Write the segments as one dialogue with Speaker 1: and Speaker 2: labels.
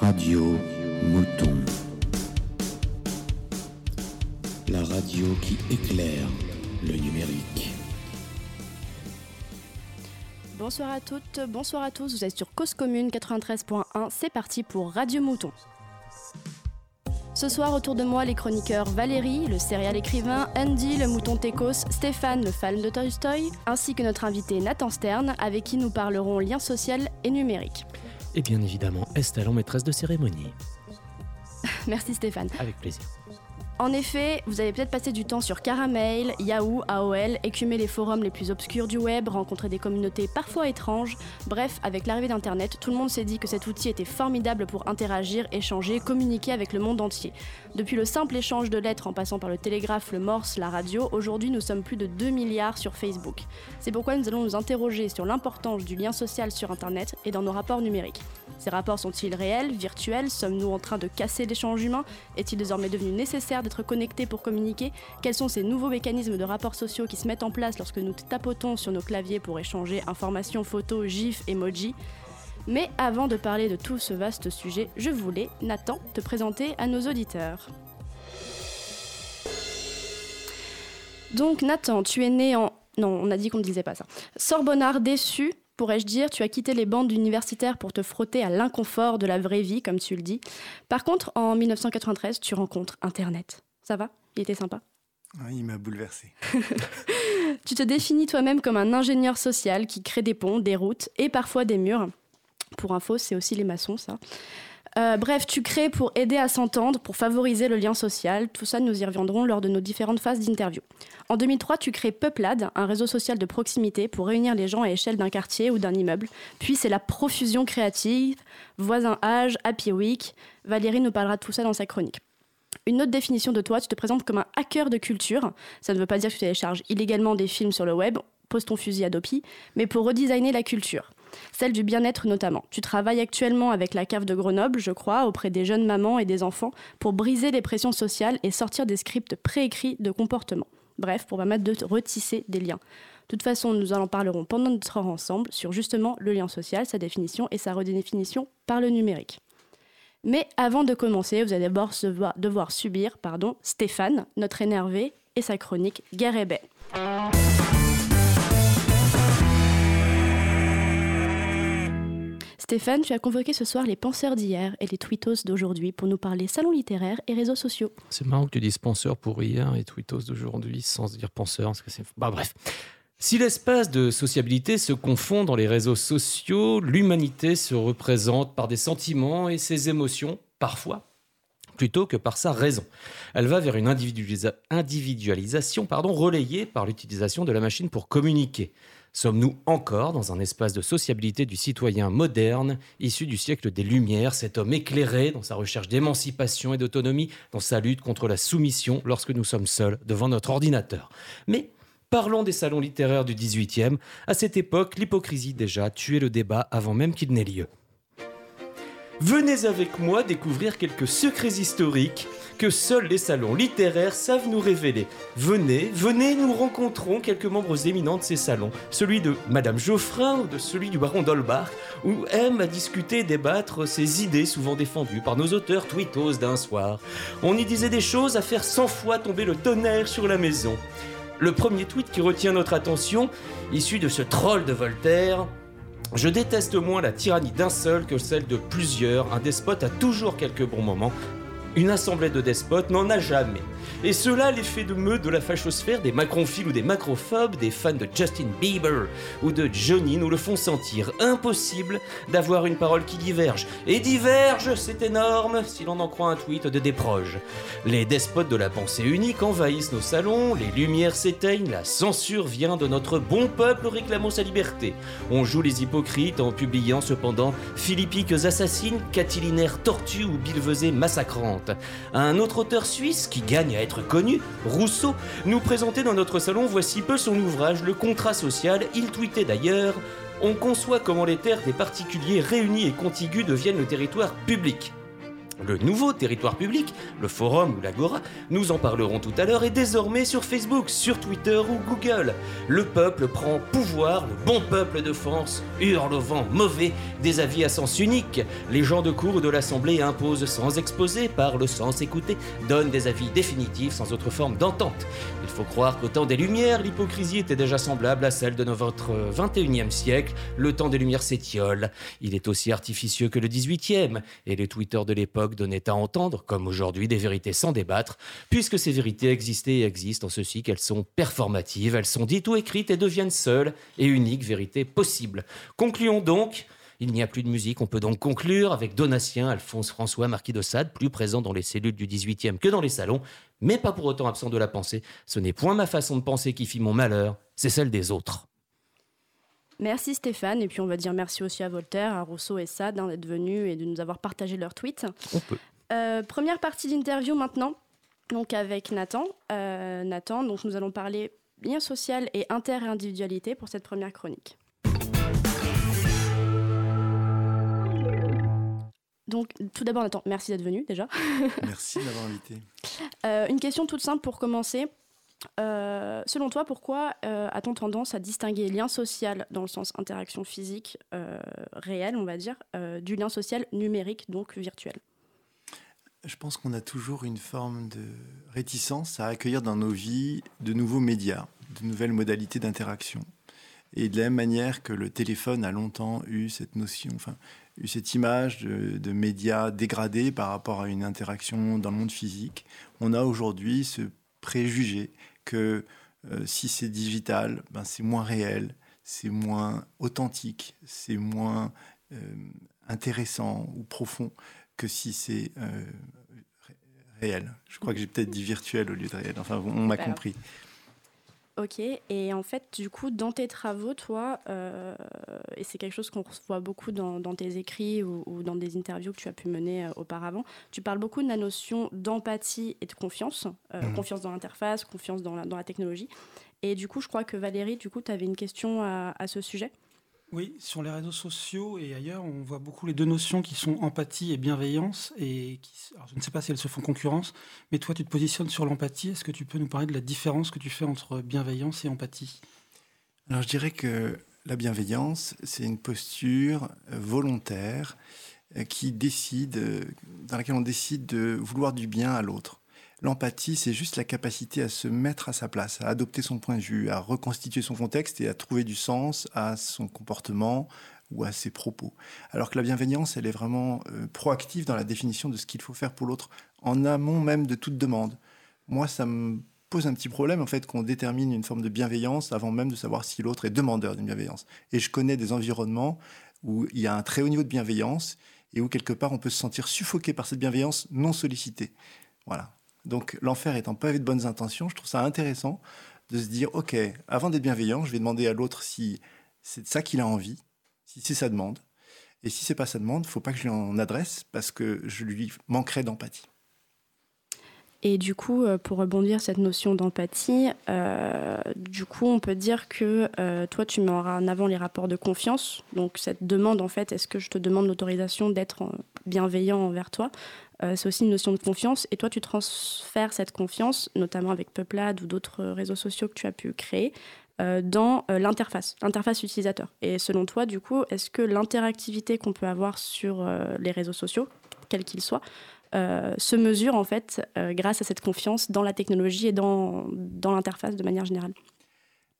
Speaker 1: Radio Mouton. La radio qui éclaire le numérique.
Speaker 2: Bonsoir à toutes, bonsoir à tous, vous êtes sur Cause Commune 93.1, c'est parti pour Radio Mouton. Ce soir, autour de moi, les chroniqueurs Valérie, le céréal écrivain, Andy, le mouton Técos, Stéphane, le fan de Tolstoy, ainsi que notre invité Nathan Stern, avec qui nous parlerons lien social et numérique.
Speaker 3: Et bien évidemment, Estelle en maîtresse de cérémonie.
Speaker 2: Merci Stéphane.
Speaker 3: Avec plaisir.
Speaker 2: En effet, vous avez peut-être passé du temps sur Caramel, Yahoo, AOL, écumer les forums les plus obscurs du web, rencontrer des communautés parfois étranges. Bref, avec l'arrivée d'Internet, tout le monde s'est dit que cet outil était formidable pour interagir, échanger, communiquer avec le monde entier. Depuis le simple échange de lettres en passant par le télégraphe, le morse, la radio, aujourd'hui nous sommes plus de 2 milliards sur Facebook. C'est pourquoi nous allons nous interroger sur l'importance du lien social sur Internet et dans nos rapports numériques. Ces rapports sont-ils réels, virtuels? Sommes-nous en train de casser l'échange humain? Est-il désormais devenu nécessaire d'être connecté pour communiquer Quels sont ces nouveaux mécanismes de rapports sociaux qui se mettent en place lorsque nous tapotons sur nos claviers pour échanger informations, photos, gifs, emojis mais avant de parler de tout ce vaste sujet, je voulais, Nathan, te présenter à nos auditeurs. Donc Nathan, tu es né en... Non, on a dit qu'on ne disait pas ça. Sorbonnard déçu, pourrais-je dire, tu as quitté les bandes universitaires pour te frotter à l'inconfort de la vraie vie, comme tu le dis. Par contre, en 1993, tu rencontres Internet. Ça va? Il était sympa?
Speaker 4: Il m'a bouleversé.
Speaker 2: tu te définis toi-même comme un ingénieur social qui crée des ponts, des routes et parfois des murs. Pour info, c'est aussi les maçons, ça. Euh, bref, tu crées pour aider à s'entendre, pour favoriser le lien social. Tout ça, nous y reviendrons lors de nos différentes phases d'interview. En 2003, tu crées Peuplade, un réseau social de proximité pour réunir les gens à échelle d'un quartier ou d'un immeuble. Puis c'est la profusion créative, voisin âge, happy week. Valérie nous parlera de tout ça dans sa chronique. Une autre définition de toi, tu te présentes comme un hacker de culture. Ça ne veut pas dire que tu télécharges illégalement des films sur le web, pose ton fusil à Dopi, mais pour redesigner la culture celle du bien-être notamment. Tu travailles actuellement avec la cave de Grenoble, je crois, auprès des jeunes mamans et des enfants pour briser les pressions sociales et sortir des scripts préécrits de comportement. Bref, pour permettre de retisser des liens. De toute façon, nous en parlerons pendant notre heure ensemble sur justement le lien social, sa définition et sa redéfinition par le numérique. Mais avant de commencer, vous allez d'abord devoir subir pardon, Stéphane, notre énervé, et sa chronique Guerre et Stéphane, tu as convoqué ce soir les penseurs d'hier et les tweetos d'aujourd'hui pour nous parler salon littéraire et réseaux sociaux.
Speaker 3: C'est marrant que tu dises penseurs pour hier et tweetos d'aujourd'hui sans dire penseurs, parce que c'est... Bah bref. Si l'espace de sociabilité se confond dans les réseaux sociaux, l'humanité se représente par des sentiments et ses émotions, parfois, plutôt que par sa raison. Elle va vers une individualisation pardon, relayée par l'utilisation de la machine pour communiquer. Sommes-nous encore dans un espace de sociabilité du citoyen moderne, issu du siècle des Lumières, cet homme éclairé dans sa recherche d'émancipation et d'autonomie, dans sa lutte contre la soumission lorsque nous sommes seuls devant notre ordinateur? Mais Parlons des salons littéraires du XVIIIe. À cette époque, l'hypocrisie déjà tuait le débat avant même qu'il n'ait lieu. Venez avec moi découvrir quelques secrets historiques que seuls les salons littéraires savent nous révéler. Venez, venez, nous rencontrons quelques membres éminents de ces salons. Celui de Madame Geoffrin ou de celui du baron d'Holbach, où aime à discuter et débattre ces idées souvent défendues par nos auteurs tweetos d'un soir. On y disait des choses à faire cent fois tomber le tonnerre sur la maison. Le premier tweet qui retient notre attention, issu de ce troll de Voltaire, je déteste moins la tyrannie d'un seul que celle de plusieurs. Un despote a toujours quelques bons moments. Une assemblée de despotes n'en a jamais. Et cela, l'effet de meute de la fachosphère, des macronphiles ou des macrophobes, des fans de Justin Bieber ou de Johnny nous le font sentir. Impossible d'avoir une parole qui diverge. Et diverge, c'est énorme si l'on en croit un tweet de Desproges. Les despotes de la pensée unique envahissent nos salons, les lumières s'éteignent, la censure vient de notre bon peuple réclamant sa liberté. On joue les hypocrites en publiant cependant philippiques assassines, catilinaires tortues ou bilvesées massacrantes. Un autre auteur suisse qui gagne à être connu, Rousseau, nous présentait dans notre salon voici peu son ouvrage Le contrat social. Il tweetait d'ailleurs On conçoit comment les terres des particuliers réunis et contigus deviennent le territoire public. Le nouveau territoire public, le forum ou l'agora, nous en parlerons tout à l'heure, est désormais sur Facebook, sur Twitter ou Google. Le peuple prend pouvoir, le bon peuple de France hurle au vent mauvais des avis à sens unique. Les gens de cour de l'Assemblée imposent sans exposer, parlent sans écouter, donnent des avis définitifs sans autre forme d'entente. Il faut croire qu'au temps des Lumières, l'hypocrisie était déjà semblable à celle de notre 21e siècle. Le temps des Lumières s'étiole. Il est aussi artificieux que le 18e, et les Twitter de l'époque donnait à entendre, comme aujourd'hui, des vérités sans débattre, puisque ces vérités existaient et existent en ceci qu'elles sont performatives, elles sont dites ou écrites et deviennent seules et uniques vérités possibles. Concluons donc. Il n'y a plus de musique, on peut donc conclure avec Donatien, Alphonse François, Marquis de Sade, plus présent dans les cellules du 18e que dans les salons, mais pas pour autant absent de la pensée. Ce n'est point ma façon de penser qui fit mon malheur, c'est celle des autres.
Speaker 2: Merci Stéphane, et puis on va dire merci aussi à Voltaire, à Rousseau et Sade hein, d'être venus et de nous avoir partagé leurs tweets.
Speaker 3: On peut.
Speaker 2: Euh, première partie d'interview maintenant, donc avec Nathan. Euh, Nathan, donc nous allons parler lien social et inter-individualité pour cette première chronique. Donc, tout d'abord, Nathan, merci d'être venu déjà.
Speaker 4: Merci d'avoir invité.
Speaker 2: Euh, une question toute simple pour commencer. Euh, selon toi, pourquoi euh, a-t-on tendance à distinguer lien social dans le sens interaction physique euh, réelle, on va dire, euh, du lien social numérique, donc virtuel?
Speaker 4: Je pense qu'on a toujours une forme de réticence à accueillir dans nos vies de nouveaux médias, de nouvelles modalités d'interaction. Et de la même manière que le téléphone a longtemps eu cette notion, enfin, eu cette image de, de médias dégradés par rapport à une interaction dans le monde physique, on a aujourd'hui ce préjugé que euh, si c'est digital, ben c'est moins réel, c'est moins authentique, c'est moins euh, intéressant ou profond que si c'est euh, ré- réel. Je crois que j'ai peut-être dit virtuel au lieu de réel. Enfin, on m'a compris.
Speaker 2: Ok, et en fait, du coup, dans tes travaux, toi, euh, et c'est quelque chose qu'on voit beaucoup dans, dans tes écrits ou, ou dans des interviews que tu as pu mener euh, auparavant, tu parles beaucoup de la notion d'empathie et de confiance, euh,
Speaker 4: Mhm.
Speaker 2: confiance dans l'interface, confiance dans la, dans la technologie. Et du coup, je crois que Valérie, du coup, tu avais une question à, à ce sujet.
Speaker 5: Oui, sur les réseaux sociaux et ailleurs, on voit beaucoup les deux notions qui sont empathie et bienveillance. Et qui, je ne sais pas si elles se font concurrence, mais toi, tu te positionnes sur l'empathie. Est-ce que tu peux nous parler de la différence que tu fais entre bienveillance et empathie?
Speaker 4: Alors je dirais que la bienveillance, c'est une posture euh, volontaire euh, qui décide, euh, dans laquelle on décide de vouloir du bien à l'autre. L'empathie, c'est juste la capacité à se mettre à sa place, à adopter son point de vue, à reconstituer son contexte et à trouver du sens à son comportement ou à ses propos. Alors que la bienveillance, elle est vraiment euh, proactive dans la définition de ce qu'il faut faire pour l'autre, en amont même de toute demande. Moi, ça me pose un petit problème en fait qu'on détermine une forme de bienveillance avant même de savoir si l'autre est demandeur d'une bienveillance. Et je connais des environnements où il y a un très haut niveau de bienveillance et où quelque part on peut se sentir suffoqué par cette bienveillance non sollicitée. Voilà. Donc l'enfer étant pavé de bonnes intentions, je trouve ça intéressant de se dire ok, avant d'être bienveillant, je vais demander à l'autre si c'est de ça qu'il a envie, si c'est sa demande. Et si c'est pas sa demande, faut pas que je lui en adresse parce que je lui manquerai d'empathie.
Speaker 2: Et du coup, euh, pour rebondir cette notion d'empathie, euh, du coup, on peut dire que euh, toi, tu mets en avant les rapports de confiance. Donc, cette demande, en fait, est-ce que je te demande l'autorisation d'être bienveillant envers toi? C'est aussi une notion de confiance. Et toi, tu transfères cette confiance, notamment avec Peuplade ou d'autres réseaux sociaux que tu as pu créer, dans l'interface, l'interface utilisateur. Et selon toi, du coup, est-ce que l'interactivité qu'on peut avoir sur les réseaux sociaux, quels qu'ils soient, euh, se mesure en fait euh, grâce à cette confiance dans la technologie et dans, dans l'interface de manière générale.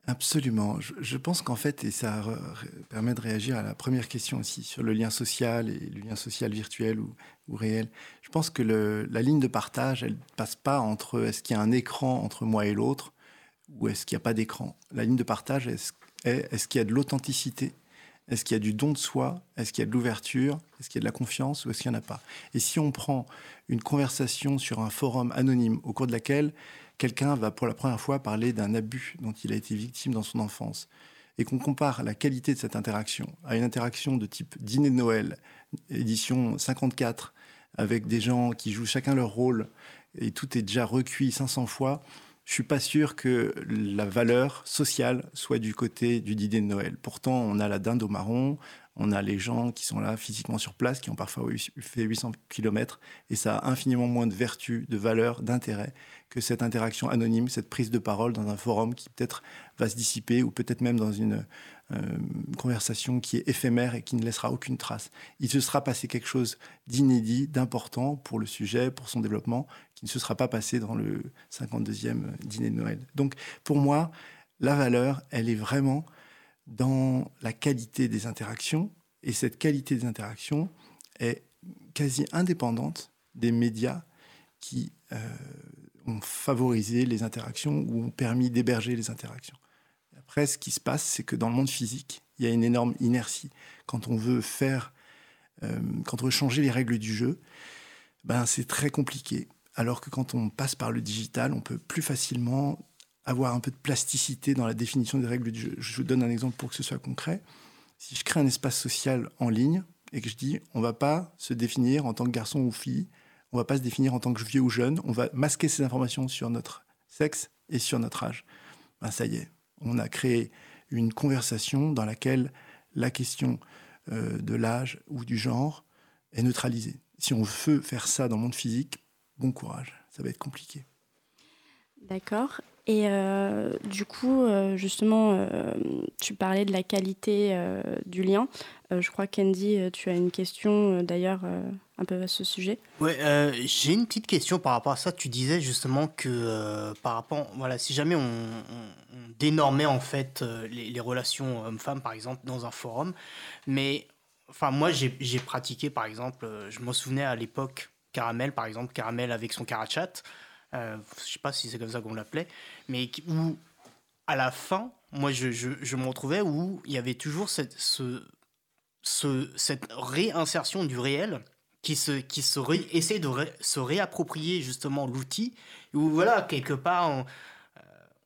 Speaker 4: Absolument. Je, pense qu'en fait, et ça permet de réagir à la première question aussi sur le lien social et le lien social virtuel ou, ou réel. Je pense que la ligne de partage, elle passe pas entre est-ce qu'il y a un écran entre moi et l'autre ou est-ce qu'il n'y a pas d'écran. La ligne de partage est, est-ce qu'il y a de l'authenticité Est-ce qu'il y a du don de soi? Est-ce qu'il y a de l'ouverture? Est-ce qu'il y a de la confiance ou est-ce qu'il n'y en a pas? Et si on prend une conversation sur un forum anonyme au cours de laquelle quelqu'un va pour la première fois parler d'un abus dont il a été victime dans son enfance, et qu'on compare la qualité de cette interaction à une interaction de type dîner de Noël, édition 54, avec des gens qui jouent chacun leur rôle, et tout est déjà recuit 500 fois, je suis pas sûr que la valeur sociale soit du côté du dîner de Noël. Pourtant, on a la dinde au marron, On a les gens qui sont là physiquement sur place, qui ont parfois fait 800 km, et ça a infiniment moins de vertu, de valeur, d'intérêt que cette interaction anonyme, cette prise de parole dans un forum qui peut-être va se dissiper, ou peut-être même dans une euh, conversation qui est éphémère et qui ne laissera aucune trace. Il se sera passé quelque chose d'inédit, d'important pour le sujet, pour son développement, qui ne se sera pas passé dans le 52e dîner de Noël. Donc pour moi, la valeur, elle est vraiment dans la qualité des interactions. Et cette qualité des interactions est quasi indépendante des médias qui euh, ont favorisé les interactions ou ont permis d'héberger les interactions. Après, ce qui se passe, c'est que dans le monde physique, il y a une énorme inertie. Quand on veut faire, euh, quand on veut changer les règles du jeu, ben c'est très compliqué. Alors que quand on passe par le digital, on peut plus facilement avoir un peu de plasticité dans la définition des règles du jeu. Je vous donne un exemple pour que ce soit concret. Si je crée un espace social en ligne et que je dis on va pas se définir en tant que garçon ou fille, on va pas se définir en tant que vieux ou jeune, on va masquer ces informations sur notre sexe et sur notre âge. Ben ça y est, on a créé une conversation dans laquelle la question euh, de l'âge ou du genre est neutralisée. Si on veut faire ça dans le monde physique, bon courage, ça va être compliqué.
Speaker 2: D'accord. Et euh, du coup, euh, justement, euh, tu parlais de la qualité du lien. je crois, Candy, tu as une question d'ailleurs un peu à ce sujet.
Speaker 6: Oui, j'ai une petite question par rapport à ça. Tu disais justement que par rapport, voilà, si jamais on, dénormait en fait les, relations hommes-femmes, par exemple, dans un forum, mais enfin, moi j'ai pratiqué par exemple, je me souvenais à l'époque, Caramel par exemple, Caramel avec son carachat. Euh, je sais pas si c'est comme ça qu'on l'appelait, mais où à la fin, moi je, je, je me retrouvais où il y avait toujours cette, ce, ce, cette réinsertion du réel qui se, qui se essaie de se réapproprier justement l'outil, où voilà, quelque part, on,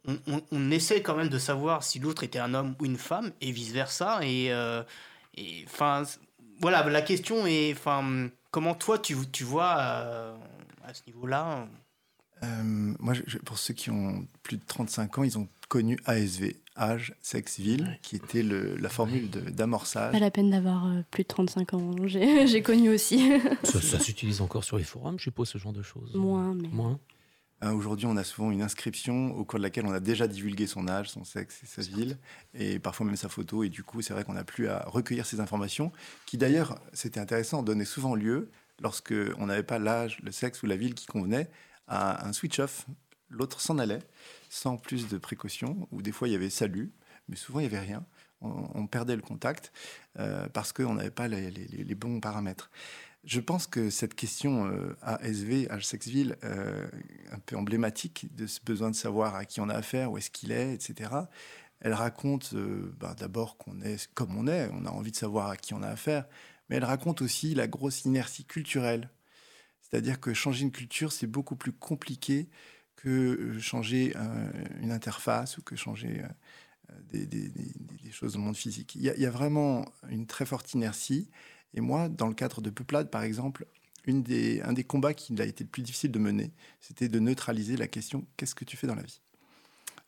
Speaker 6: euh, on, on, essaie quand même de savoir si l'autre était un homme ou une femme, et vice-versa. Et euh, enfin, voilà, la question est, comment toi tu, tu vois euh, à ce niveau-là
Speaker 4: euh, moi, pour ceux qui ont plus de 35 ans, ils ont connu ASV, âge, sexe, ville, qui était le, la formule d'amorçage.
Speaker 2: Pas la peine d'avoir euh, plus de 35 ans, j'ai connu aussi.
Speaker 3: ça, s'utilise encore sur les forums, je suppose, ce genre de choses
Speaker 2: Moins, mais...
Speaker 3: Moins.
Speaker 4: Hein, aujourd'hui, on a souvent une inscription au cours de laquelle on a déjà divulgué son âge, son sexe et sa ville, et parfois même sa photo. Et du coup, c'est vrai qu'on n'a plus à recueillir ces informations, qui d'ailleurs, c'était intéressant, donnaient souvent lieu, lorsque on n'avait pas l'âge, le sexe ou la ville qui convenait, un switch-off. L'autre s'en allait sans plus de précautions, ou des fois il y avait salut, mais souvent il n'y avait rien. On, perdait le contact euh, parce qu'on n'avait pas les, bons paramètres. Je pense que cette question euh, ASV, H-Sexville, euh, un peu emblématique de ce besoin de savoir à qui on a affaire, où est-ce qu'il est, etc., elle raconte euh, bah, d'abord qu'on est comme on est, on a envie de savoir à qui on a affaire, mais elle raconte aussi la grosse inertie culturelle c'est-à-dire que changer une culture, c'est beaucoup plus compliqué que euh, changer euh, une interface ou que changer euh, des, choses dans le monde physique. Il y, a, vraiment une très forte inertie. Et moi, dans le cadre de Peuplade, par exemple, des, un des combats qui a été le plus difficile de mener, c'était de neutraliser la question qu'est-ce que tu fais dans la vie?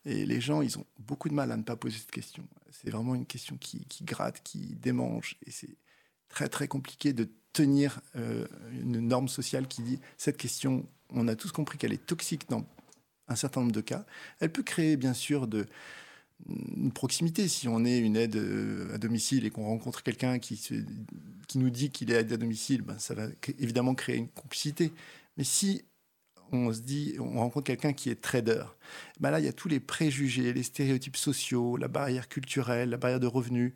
Speaker 4: Et les gens, ils ont beaucoup de mal à ne pas poser cette question. C'est vraiment une question qui, qui gratte, qui démange. Et c'est très, très compliqué de tenir euh, une norme sociale qui dit cette question, on a tous compris qu'elle est toxique dans un certain nombre de cas. Elle peut créer bien sûr de, une proximité. Si on est une aide euh, à domicile et qu'on rencontre quelqu'un qui, qui nous dit qu'il est aide à domicile, ben ça va évidemment créer une complicité. Mais si on se dit, on rencontre quelqu'un qui est trader, ben là, il y a tous les préjugés, les stéréotypes sociaux, la barrière culturelle, la barrière de revenus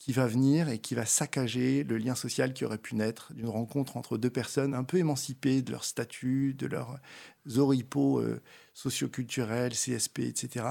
Speaker 4: qui va venir et qui va saccager le lien social qui aurait pu naître d'une rencontre entre deux personnes un peu émancipées de leur statut, de leurs oripeaux euh, socioculturels, CSP, etc.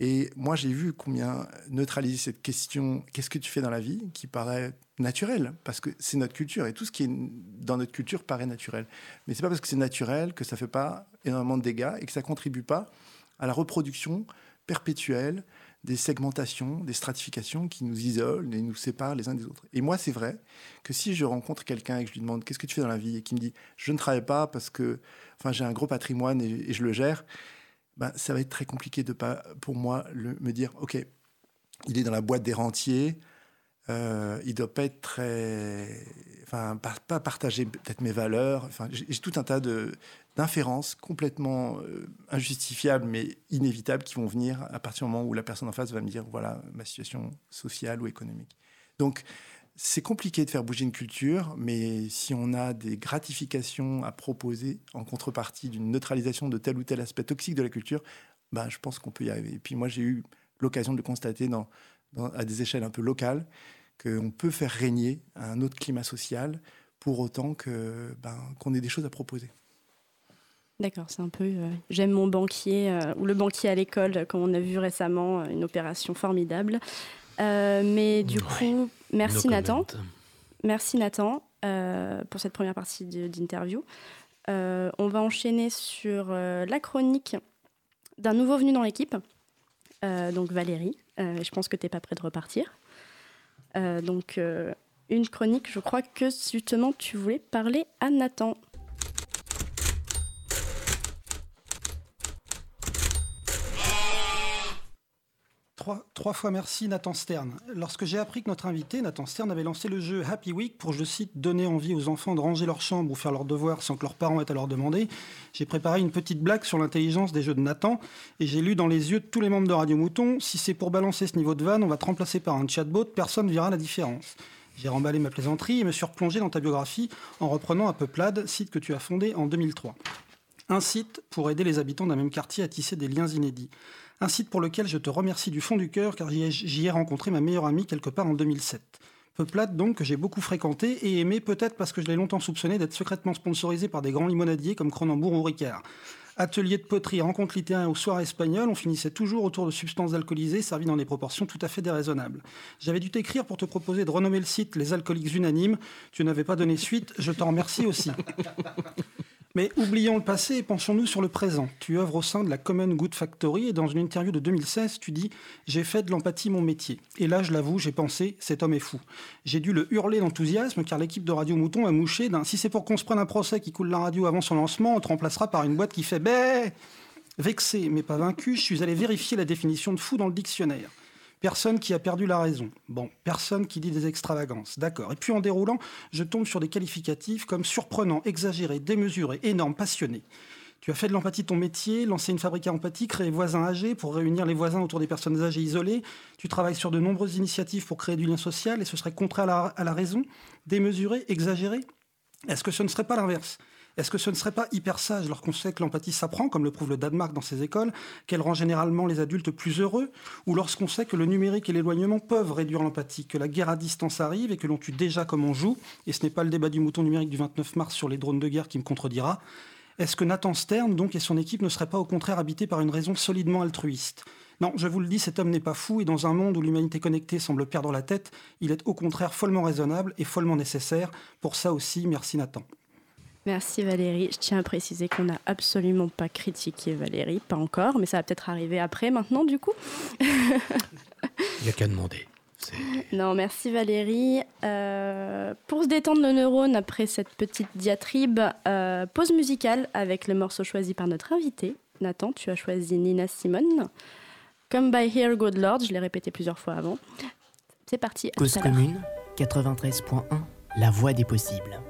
Speaker 4: Et moi, j'ai vu combien neutraliser cette question, qu'est-ce que tu fais dans la vie, qui paraît naturel, parce que c'est notre culture, et tout ce qui est dans notre culture paraît naturel. Mais c'est pas parce que c'est naturel que ça fait pas énormément de dégâts et que ça contribue pas à la reproduction perpétuelle des segmentations, des stratifications qui nous isolent et nous séparent les uns des autres. Et moi, c'est vrai que si je rencontre quelqu'un et que je lui demande qu'est-ce que tu fais dans la vie? Et qu'il me dit je ne travaille pas parce que enfin, j'ai un gros patrimoine et, je le gère, ben, ça va être très compliqué de pas, pour moi, le, me dire ok, il est dans la boîte des rentiers, Euh, il doit pas être très, enfin, pas, partager peut-être mes valeurs. Enfin, j'ai tout un tas de d'inférences complètement euh, injustifiables mais inévitables qui vont venir à partir du moment où la personne en face va me dire voilà ma situation sociale ou économique. Donc c'est compliqué de faire bouger une culture, mais si on a des gratifications à proposer en contrepartie d'une neutralisation de tel ou tel aspect toxique de la culture, ben, je pense qu'on peut y arriver. Et puis moi, j'ai eu l'occasion de le constater à des échelles un peu locales, qu'on peut faire régner un autre climat social pour autant ben, qu'on ait des choses à proposer.
Speaker 2: D'accord, c'est un peu euh, j'aime mon banquier euh, ou le banquier à l'école, comme on a vu récemment, une opération formidable. Euh, mais du coup, merci Nathan. Merci Nathan euh, pour cette première partie d'interview. Euh, on va enchaîner sur la chronique d'un nouveau venu dans l'équipe, donc Valérie. je pense que tu n'es pas prêt de repartir. donc, une chronique, je crois que justement tu voulais parler à Nathan.
Speaker 5: Trois, fois merci Nathan Stern. Lorsque j'ai appris que notre invité, Nathan Stern, avait lancé le jeu Happy Week pour, je cite, donner envie aux enfants de ranger leur chambre ou faire leurs devoirs sans que leurs parents aient à leur demander, j'ai préparé une petite blague sur l'intelligence des jeux de Nathan et j'ai lu dans les yeux de tous les membres de Radio Mouton, si c'est pour balancer ce niveau de vanne, on va te remplacer par un chatbot, personne ne verra la différence. J'ai remballé ma plaisanterie et me suis replongé dans ta biographie en reprenant un Peuplade, site que tu as fondé en 2003. Un site pour aider les habitants d'un même quartier à tisser des liens inédits. Un site pour lequel je te remercie du fond du cœur car j'y ai rencontré ma meilleure amie quelque part en 2007. Peuplade donc que j'ai beaucoup fréquenté et aimé peut-être parce que je l'ai longtemps soupçonné d'être secrètement sponsorisé par des grands limonadiers comme Cronenbourg ou Ricard. Atelier de poterie, rencontre littéraire ou soir espagnol, on finissait toujours autour de substances alcoolisées servies dans des proportions tout à fait déraisonnables. J'avais dû t'écrire pour te proposer de renommer le site Les Alcooliques Unanimes. Tu n'avais pas donné suite, je t'en remercie aussi. Mais oublions le passé et penchons-nous sur le présent. Tu œuvres au sein de la Common Good Factory et dans une interview de 2016, tu dis J'ai fait de l'empathie mon métier. Et là, je l'avoue, j'ai pensé Cet homme est fou. J'ai dû le hurler d'enthousiasme car l'équipe de Radio Mouton a mouché d'un Si c'est pour qu'on se prenne un procès qui coule la radio avant son lancement, on te remplacera par une boîte qui fait Bé Vexé mais pas vaincu, je suis allé vérifier la définition de fou dans le dictionnaire. Personne qui a perdu la raison. Bon, personne qui dit des extravagances. D'accord. Et puis en déroulant, je tombe sur des qualificatifs comme surprenant, exagéré, démesuré, énorme, passionné. Tu as fait de l'empathie ton métier, lancé une fabrique à empathie, créé Voisins âgés pour réunir les voisins autour des personnes âgées isolées. Tu travailles sur de nombreuses initiatives pour créer du lien social et ce serait contraire à la, à la raison, démesuré, exagéré? Est-ce que ce ne serait pas l'inverse? Est-ce que ce ne serait pas hyper sage lorsqu'on sait que l'empathie s'apprend, comme le prouve le Danemark dans ses écoles, qu'elle rend généralement les adultes plus heureux, ou lorsqu'on sait que le numérique et l'éloignement peuvent réduire l'empathie, que la guerre à distance arrive et que l'on tue déjà comme on joue, et ce n'est pas le débat du mouton numérique du 29 mars sur les drones de guerre qui me contredira, est-ce que Nathan Stern, donc, et son équipe ne seraient pas au contraire habités par une raison solidement altruiste? Non, je vous le dis, cet homme n'est pas fou et dans un monde où l'humanité connectée semble perdre la tête, il est au contraire follement raisonnable et follement nécessaire. Pour ça aussi, merci Nathan.
Speaker 2: Merci Valérie. Je tiens à préciser qu'on n'a absolument pas critiqué Valérie, pas encore, mais ça va peut-être arriver après maintenant du coup.
Speaker 3: Il n'y a qu'à demander.
Speaker 2: Non, merci Valérie. Euh, pour se détendre le neurone après cette petite diatribe, euh, pause musicale avec le morceau choisi par notre invité. Nathan, tu as choisi Nina Simone. Come by here, good Lord, je l'ai répété plusieurs fois avant. C'est parti.
Speaker 7: Cause commune, 93.1, la voix des possibles.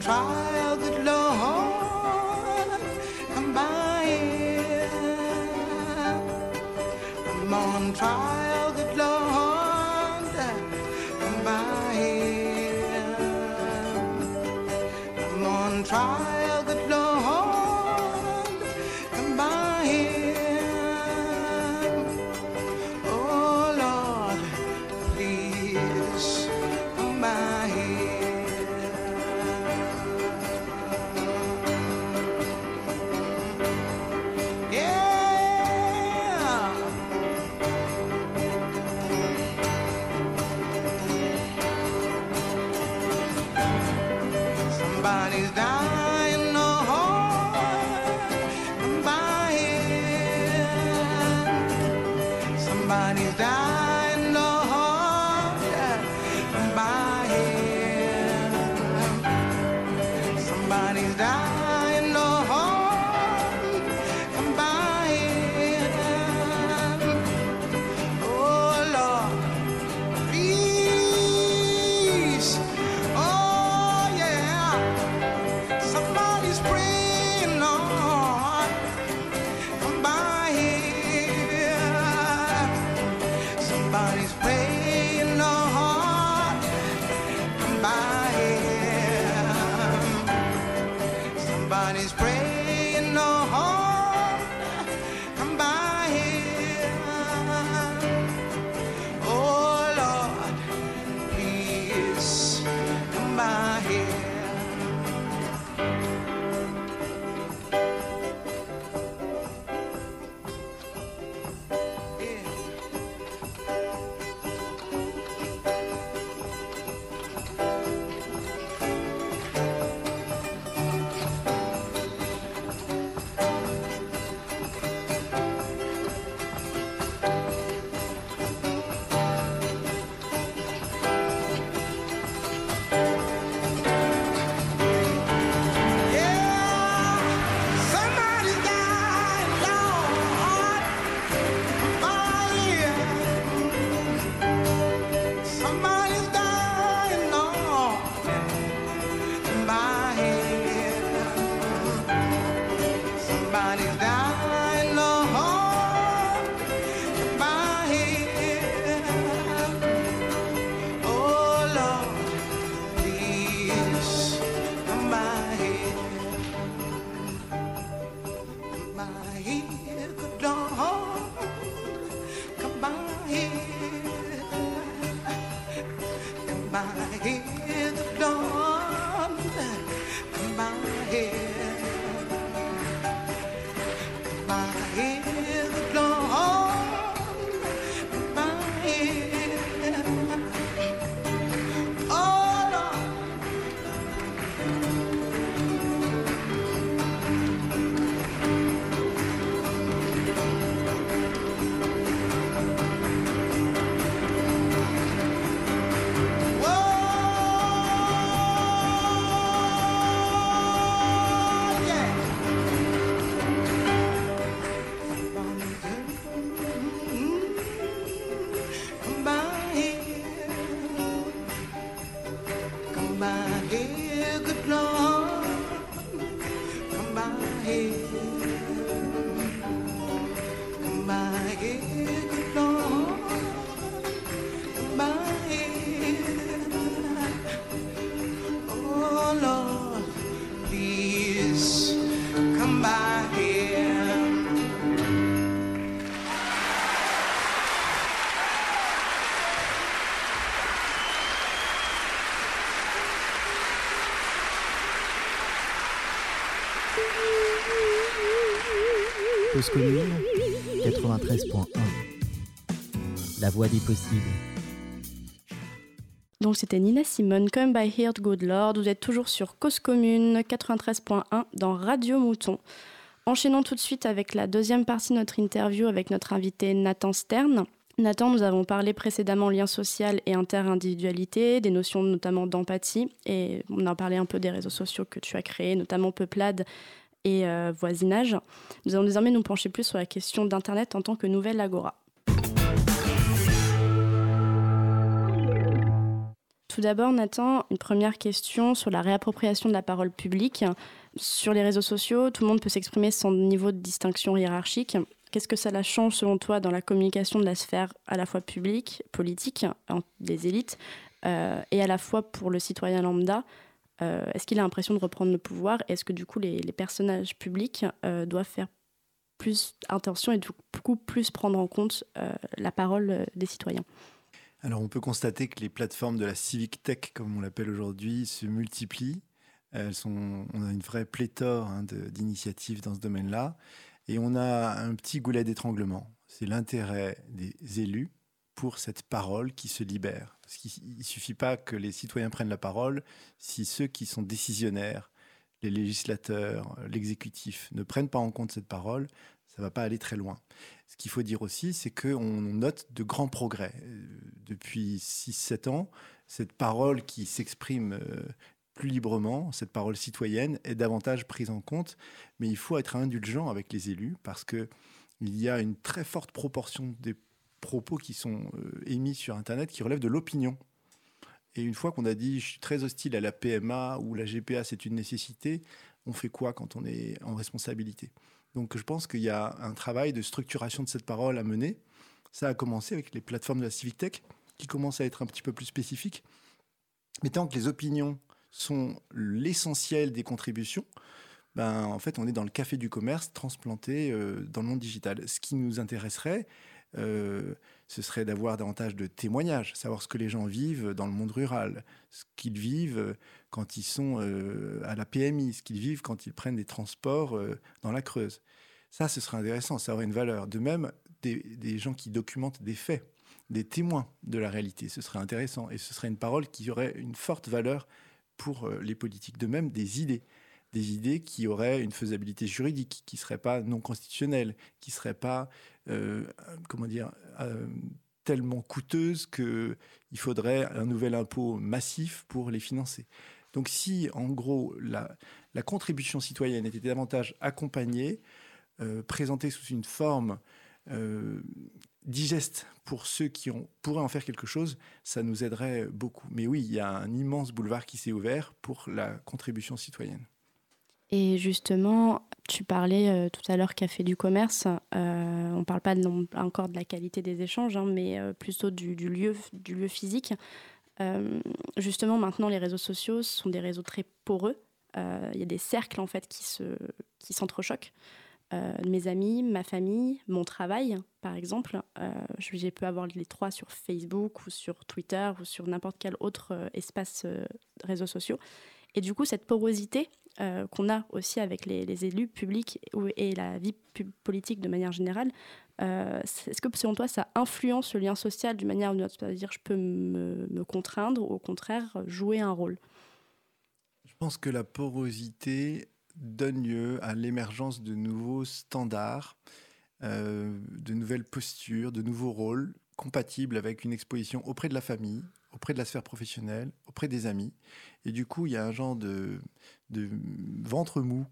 Speaker 8: try
Speaker 7: Cause 93.1 La voie des possibles.
Speaker 2: Donc c'était Nina Simone, Come by Here, Good Lord. Vous êtes toujours sur Cause commune 93.1 dans Radio Mouton. Enchaînons tout de suite avec la deuxième partie de notre interview avec notre invité Nathan Stern. Nathan, nous avons parlé précédemment lien social et interindividualité, des notions notamment d'empathie, et on a parlé un peu des réseaux sociaux que tu as créés, notamment Peuplade, et euh, voisinage. Nous allons désormais nous pencher plus sur la question d'Internet en tant que nouvelle agora. Tout d'abord, Nathan, une première question sur la réappropriation de la parole publique. Sur les réseaux sociaux, tout le monde peut s'exprimer sans niveau de distinction hiérarchique. Qu'est-ce que ça la change selon toi dans la communication de la sphère à la fois publique, politique, des élites, euh, et à la fois pour le citoyen lambda euh, Est-ce qu'il a l'impression de reprendre le pouvoir? Est-ce que du coup les, personnages publics euh, doivent faire plus attention et du coup plus prendre en compte euh, la parole des citoyens?
Speaker 4: Alors, on peut constater que les plateformes de la civic tech, comme on l'appelle aujourd'hui, se multiplient. On a une vraie pléthore hein, d'initiatives dans ce domaine-là. Et on a un petit goulet d'étranglement. C'est l'intérêt des élus pour cette parole qui se libère. Parce qu'il ne suffit pas que les citoyens prennent la parole si ceux qui sont décisionnaires, les législateurs, l'exécutif, ne prennent pas en compte cette parole, ça ne va pas aller très loin. Ce qu'il faut dire aussi, c'est qu'on note de grands progrès. Euh, Depuis 6-7 ans, cette parole qui s'exprime euh, plus librement, cette parole citoyenne, est davantage prise en compte. Mais il faut être indulgent avec les élus parce qu'il y a une très forte proportion des propos qui sont euh, émis sur Internet qui relèvent de l'opinion. Et une fois qu'on a dit je suis très hostile à la PMA ou la GPA, c'est une nécessité, on fait quoi quand on est en responsabilité? Donc je pense qu'il y a un travail de structuration de cette parole à mener. Ça a commencé avec les plateformes de la Civic Tech qui commencent à être un petit peu plus spécifiques. Mais tant que les opinions sont l'essentiel des contributions, ben, en fait, on est dans le café du commerce transplanté euh, dans le monde digital. Ce qui nous intéresserait, euh, ce serait d'avoir davantage de témoignages, savoir ce que les gens vivent dans le monde rural, ce qu'ils vivent quand ils sont euh, à la PMI, ce qu'ils vivent quand ils prennent des transports euh, dans la Creuse. Ça, ce serait intéressant, ça aurait une valeur. De même, des, gens qui documentent des faits, des témoins de la réalité, ce serait intéressant. Et ce serait une parole qui aurait une forte valeur pour euh, les politiques. De même, des idées des idées qui auraient une faisabilité juridique, qui ne seraient pas non constitutionnelles, qui ne seraient pas, euh, comment dire, euh, tellement coûteuses qu'il faudrait un nouvel impôt massif pour les financer. Donc si, en gros, la, contribution citoyenne était davantage accompagnée, euh, présentée sous une forme digeste pour ceux qui pourraient en faire quelque chose, ça nous aiderait beaucoup. Mais oui, il y a un immense boulevard qui s'est ouvert pour la contribution citoyenne.
Speaker 2: Et justement, tu parlais euh, tout à l'heure café du commerce. Euh, on ne parle pas encore de la qualité des échanges, hein, mais euh, plutôt du, lieu, physique. Justement, maintenant, les réseaux sociaux sont des réseaux très poreux. Il y a des cercles en fait qui se, s'entrechoquent. Mes amis, ma famille, mon travail, par exemple. J'ai pu avoir les trois sur Facebook ou sur Twitter ou sur n'importe quel autre espace réseaux sociaux. Et du coup, cette porosité euh, qu'on a aussi avec les, élus publics et la vie politique de manière générale, euh, est-ce que selon toi, ça influence le lien social d'une manière ou d'une autre? C'est-à-dire, je peux me, me contraindre ou au contraire jouer un rôle?
Speaker 4: Je pense que la porosité donne lieu à l'émergence de nouveaux standards, euh, de nouvelles postures, de nouveaux rôles compatibles avec une exposition auprès de la famille, auprès de la sphère professionnelle, auprès des amis. Et du coup, il y a un genre de, ventre mou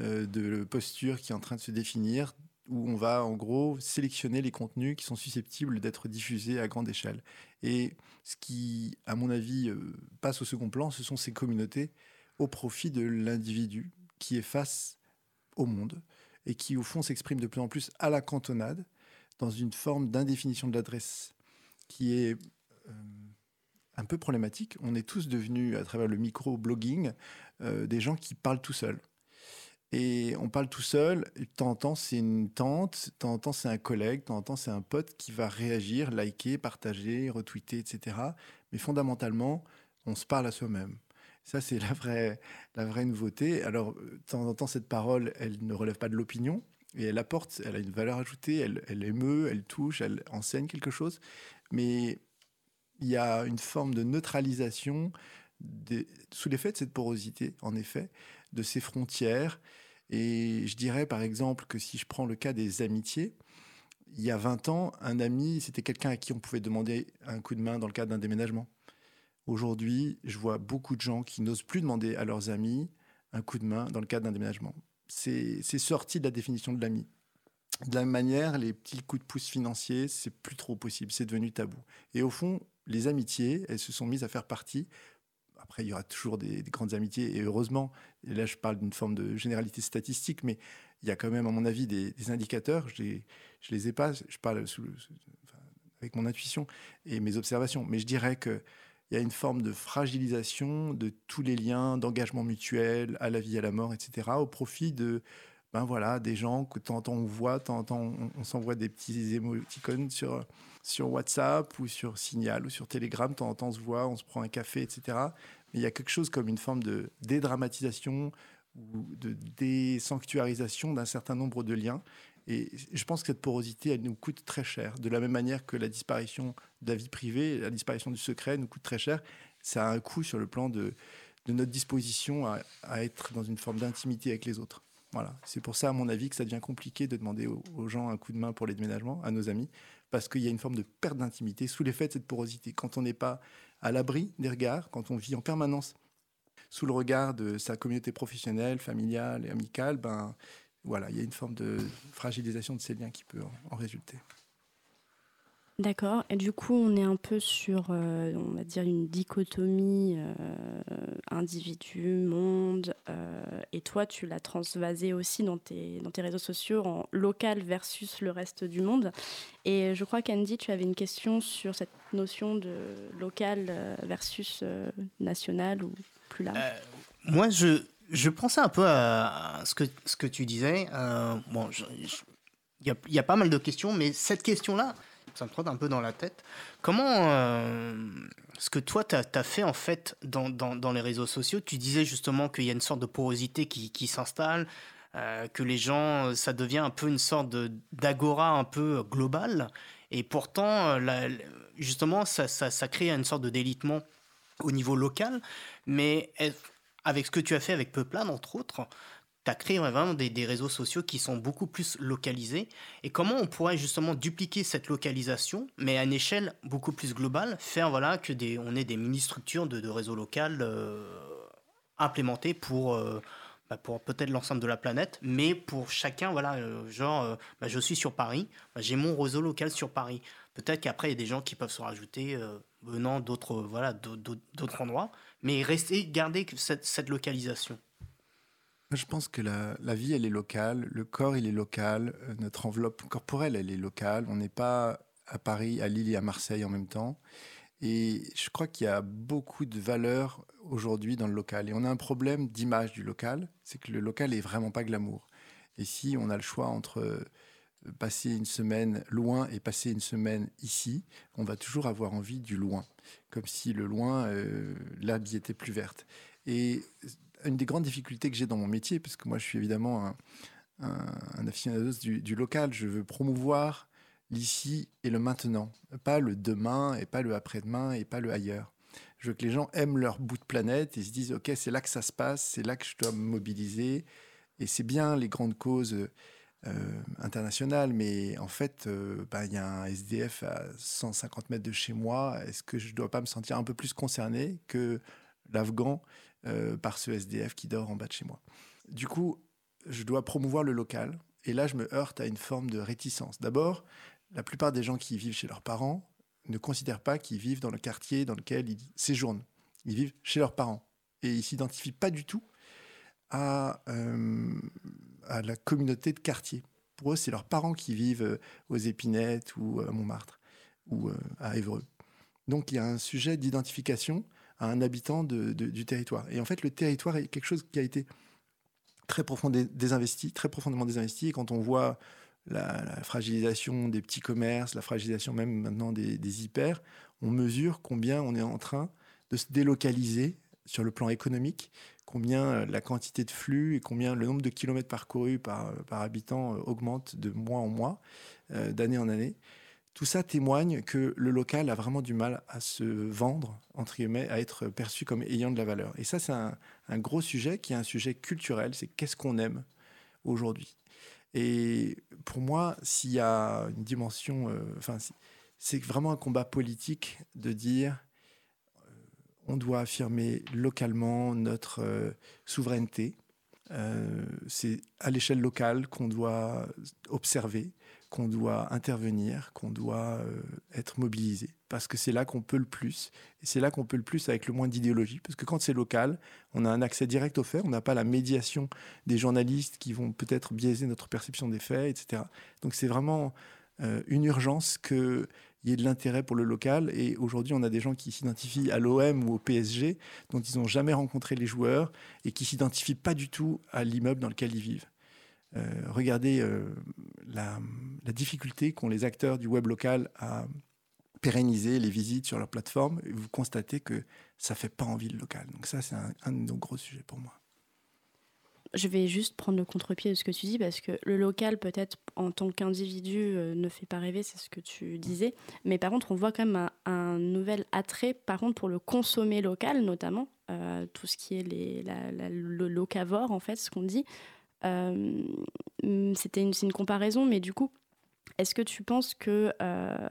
Speaker 4: euh, de posture qui est en train de se définir, où on va en gros sélectionner les contenus qui sont susceptibles d'être diffusés à grande échelle. Et ce qui, à mon avis, euh, passe au second plan, ce sont ces communautés au profit de l'individu qui est face au monde et qui, au fond, s'exprime de plus en plus à la cantonade dans une forme d'indéfinition de l'adresse qui est euh, un peu problématique. On est tous devenus, à travers le micro-blogging, euh, des gens qui parlent tout seuls. Et on parle tout seul, de en temps c'est une tante, de en temps c'est un collègue, de en temps c'est un pote qui va réagir, liker, partager, retweeter, etc. Mais fondamentalement, on se parle à soi-même. Ça, c'est la vraie, la vraie nouveauté. Alors, euh, de temps en temps, cette parole, elle ne relève pas de l'opinion, et elle apporte, elle a une valeur ajoutée, elle, elle émeut, elle touche, elle enseigne quelque chose. Mais il y a une forme de neutralisation sous l'effet de cette porosité, en effet, de ces frontières. Et je dirais, par exemple, que si je prends le cas des amitiés, il y a 20 ans, un ami, c'était quelqu'un à qui on pouvait demander un coup de main dans le cadre d'un déménagement. Aujourd'hui, je vois beaucoup de gens qui n'osent plus demander à leurs amis un coup de main dans le cadre d'un déménagement. C'est c'est sorti de la définition de l'ami. De la même manière, les petits coups de pouce financiers, c'est plus trop possible, c'est devenu tabou. Et au fond, les amitiés, elles se sont mises à faire partie. Après, il y aura toujours des, des grandes amitiés, et heureusement, et là je parle d'une forme de généralité statistique, mais il y a quand même, à mon avis, des, indicateurs. Je les, les ai pas, je parle avec mon intuition et mes observations, mais je dirais que il y a une forme de fragilisation de tous les liens d'engagement mutuel à la vie, à la mort, etc., au profit de ben voilà, des gens que temps on voit, temps on, on s'envoie des petits émoticônes sur, WhatsApp ou sur Signal ou sur Telegram, temps on se voit, on se prend un café, etc. Mais il y a quelque chose comme une forme de dédramatisation ou de désanctuarisation d'un certain nombre de liens. Et je pense que cette porosité, elle nous coûte très cher. De la même manière que la disparition de la vie privée, la disparition du secret nous coûte très cher. Ça a un coût sur le plan de, notre disposition à être dans une forme d'intimité avec les autres. Voilà. C'est pour ça, à mon avis, que ça devient compliqué de demander aux, gens un coup de main pour les déménagements, à nos amis, parce qu'il y a une forme de perte d'intimité sous l'effet de cette porosité. Quand on n'est pas à l'abri des regards, quand on vit en permanence sous le regard de sa communauté professionnelle, familiale et amicale, ben voilà, il y a une forme de fragilisation de ces liens qui peut en résulter.
Speaker 2: D'accord. Et du coup, on est un peu sur, euh, on va dire, une dichotomie euh, individu, monde. euh, et toi, tu l'as transvasé aussi dans tes, réseaux sociaux en local versus le reste du monde. Et je crois qu'Andy, tu avais une question sur cette notion de local versus national ou plus large.
Speaker 6: Moi, je, je pensais un peu à, ce, que, ce que tu disais. Bon, il y, y a pas mal de questions, mais cette question-là, ça me trotte un peu dans la tête. Comment, euh, ce que toi, tu as, fait en fait dans, dans, les réseaux sociaux, tu disais justement qu'il y a une sorte de porosité qui, qui s'installe, euh, que les gens, ça devient un peu une sorte d'agora un peu globale, et pourtant, euh, justement, ça, ça, ça crée une sorte de délitement au niveau local, mais avec ce que tu as fait avec Peuplade, entre autres, tu as créé vraiment des, réseaux sociaux qui sont beaucoup plus localisés. Et comment on pourrait justement dupliquer cette localisation, mais à une échelle beaucoup plus globale, faire voilà, que des, on ait des mini-structures de, de réseaux locaux euh, implémentées pour, euh, bah, pour peut-être l'ensemble de la planète, mais pour chacun, voilà, euh, genre, euh, bah, je suis sur Paris, bah, j'ai mon réseau local sur Paris. Peut-être qu'après, il y a des gens qui peuvent se rajouter venant d'autres voilà, d'autres endroits, mais rester, garder cette, cette localisation.
Speaker 4: Je pense que la, vie, elle est locale, le corps, il est local, euh, notre enveloppe corporelle, elle est locale. On n'est pas à Paris, à Lille et à Marseille en même temps. Et je crois qu'il y a beaucoup de valeur aujourd'hui dans le local. Et on a un problème d'image du local, c'est que le local est vraiment pas glamour. Et si on a le choix entre euh, passer une semaine loin et passer une semaine ici, on va toujours avoir envie du loin, comme si le loin, euh, y était plus verte. Et une des grandes difficultés que j'ai dans mon métier, parce que moi je suis évidemment un, un, un aficionados du, local, je veux promouvoir l'ici et le maintenant, pas le demain et pas le après-demain et pas le ailleurs. Je veux que les gens aiment leur bout de planète et se disent ok c'est là que ça se passe, c'est là que je dois me mobiliser. Et c'est bien les grandes causes euh, internationales, mais en fait euh, ben, il y a un SDF à 150 mètres de chez moi, est-ce que je ne dois pas me sentir un peu plus concerné que l'Afghan? Euh, par ce SDF qui dort en bas de chez moi. Du coup, je dois promouvoir le local. Et là, je me heurte à une forme de réticence. D'abord, la plupart des gens qui vivent chez leurs parents ne considèrent pas qu'ils vivent dans le quartier dans lequel ils séjournent. Ils vivent chez leurs parents. Et ils s'identifient pas du tout à, euh, la communauté de quartier. Pour eux, c'est leurs parents qui vivent euh, aux Épinettes ou à Montmartre ou à Évreux. Donc il y a un sujet d'identification à un habitant du territoire. Et en fait, le territoire est quelque chose qui a été très profondément désinvesti, très profondément désinvesti. Et quand on voit la, fragilisation des petits commerces, la fragilisation même maintenant des, des, hyper, on mesure combien on est en train de se délocaliser sur le plan économique, combien la quantité de flux et combien le nombre de kilomètres parcourus par, par habitant augmente de mois en mois, euh, d'année en année. Tout ça témoigne que le local a vraiment du mal à se vendre, entre guillemets, à être perçu comme ayant de la valeur. Et ça, c'est un, gros sujet qui est un sujet culturel, c'est qu'est-ce qu'on aime aujourd'hui. Et pour moi, s'il y a une dimension, euh, c'est vraiment un combat politique de dire euh, on doit affirmer localement notre euh, souveraineté. c'est à l'échelle locale qu'on doit observer, qu'on doit intervenir, qu'on doit euh, être mobilisé, parce que c'est là qu'on peut le plus, et c'est là qu'on peut le plus avec le moins d'idéologie, parce que quand c'est local, on a un accès direct aux faits, on n'a pas la médiation des journalistes qui vont peut-être biaiser notre perception des faits, etc. Donc c'est vraiment euh, une urgence qu'il y ait de l'intérêt pour le local, et aujourd'hui on a des gens qui s'identifient à l'OM ou au PSG, dont ils n'ont jamais rencontré les joueurs, et qui s'identifient pas du tout à l'immeuble dans lequel ils vivent. Euh, regardez euh, la, difficulté qu'ont les acteurs du web local à pérenniser les visites sur leur plateforme, et vous constatez que ça fait pas envie le local. Donc ça, c'est un, de nos gros sujets pour moi.
Speaker 2: Je vais juste prendre le contre-pied de ce que tu dis parce que le local, peut-être en tant qu'individu, euh, ne fait pas rêver, c'est ce que tu disais. Mais par contre, on voit quand même un, nouvel attrait, par contre, pour le consommer local, notamment tout ce qui est les, la- le locavore, en fait, ce qu'on dit. Euh, C'était une, une comparaison, mais du coup, est-ce que tu penses que euh,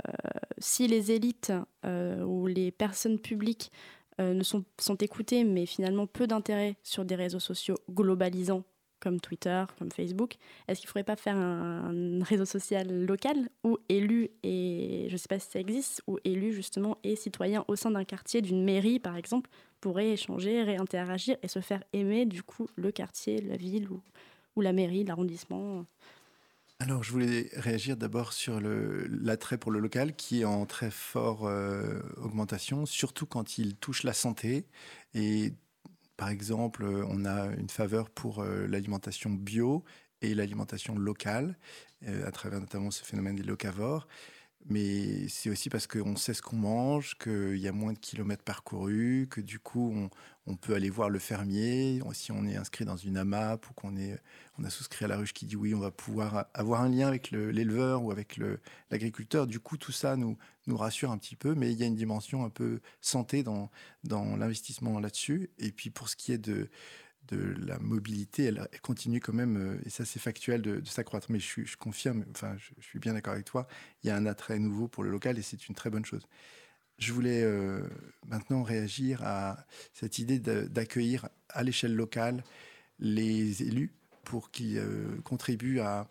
Speaker 2: si les élites euh, ou les personnes publiques ne sont, sont écoutées, mais finalement peu d'intérêt sur des réseaux sociaux globalisants comme Twitter, comme Facebook, est-ce qu'il ne faudrait pas faire un, réseau social local où élus et je ne sais pas si ça existe, où élus justement et citoyens au sein d'un quartier, d'une mairie par exemple, pourraient échanger, réinteragir et se faire aimer du coup le quartier, la ville ou, ou la mairie, l'arrondissement.
Speaker 4: Alors, je voulais réagir d'abord sur l'attrait pour le local qui est en très forte euh, augmentation, surtout quand il touche la santé. Et par exemple, on a une faveur pour euh, l'alimentation bio et l'alimentation locale, euh, à travers notamment ce phénomène des locavores. Mais c'est aussi parce qu'on sait ce qu'on mange, qu'il y a moins de kilomètres parcourus, que du coup, on, peut aller voir le fermier. Si on est inscrit dans une AMAP ou qu'on on a souscrit à la ruche qui dit oui, on va pouvoir avoir un lien avec le- l'éleveur ou avec l'agriculteur. Du coup, tout ça nous, rassure un petit peu, mais il y a une dimension un peu santé dans l'investissement là-dessus. Et puis, pour ce qui est de, de la mobilité, elle, continue quand même, euh, et ça c'est factuel, de, s'accroître. Mais je, confirme, enfin, je, suis bien d'accord avec toi, il y a un attrait nouveau pour le local et c'est une très bonne chose. Je voulais euh, maintenant réagir à cette idée d'accueillir à l'échelle locale les élus pour qu'ils euh, contribuent à,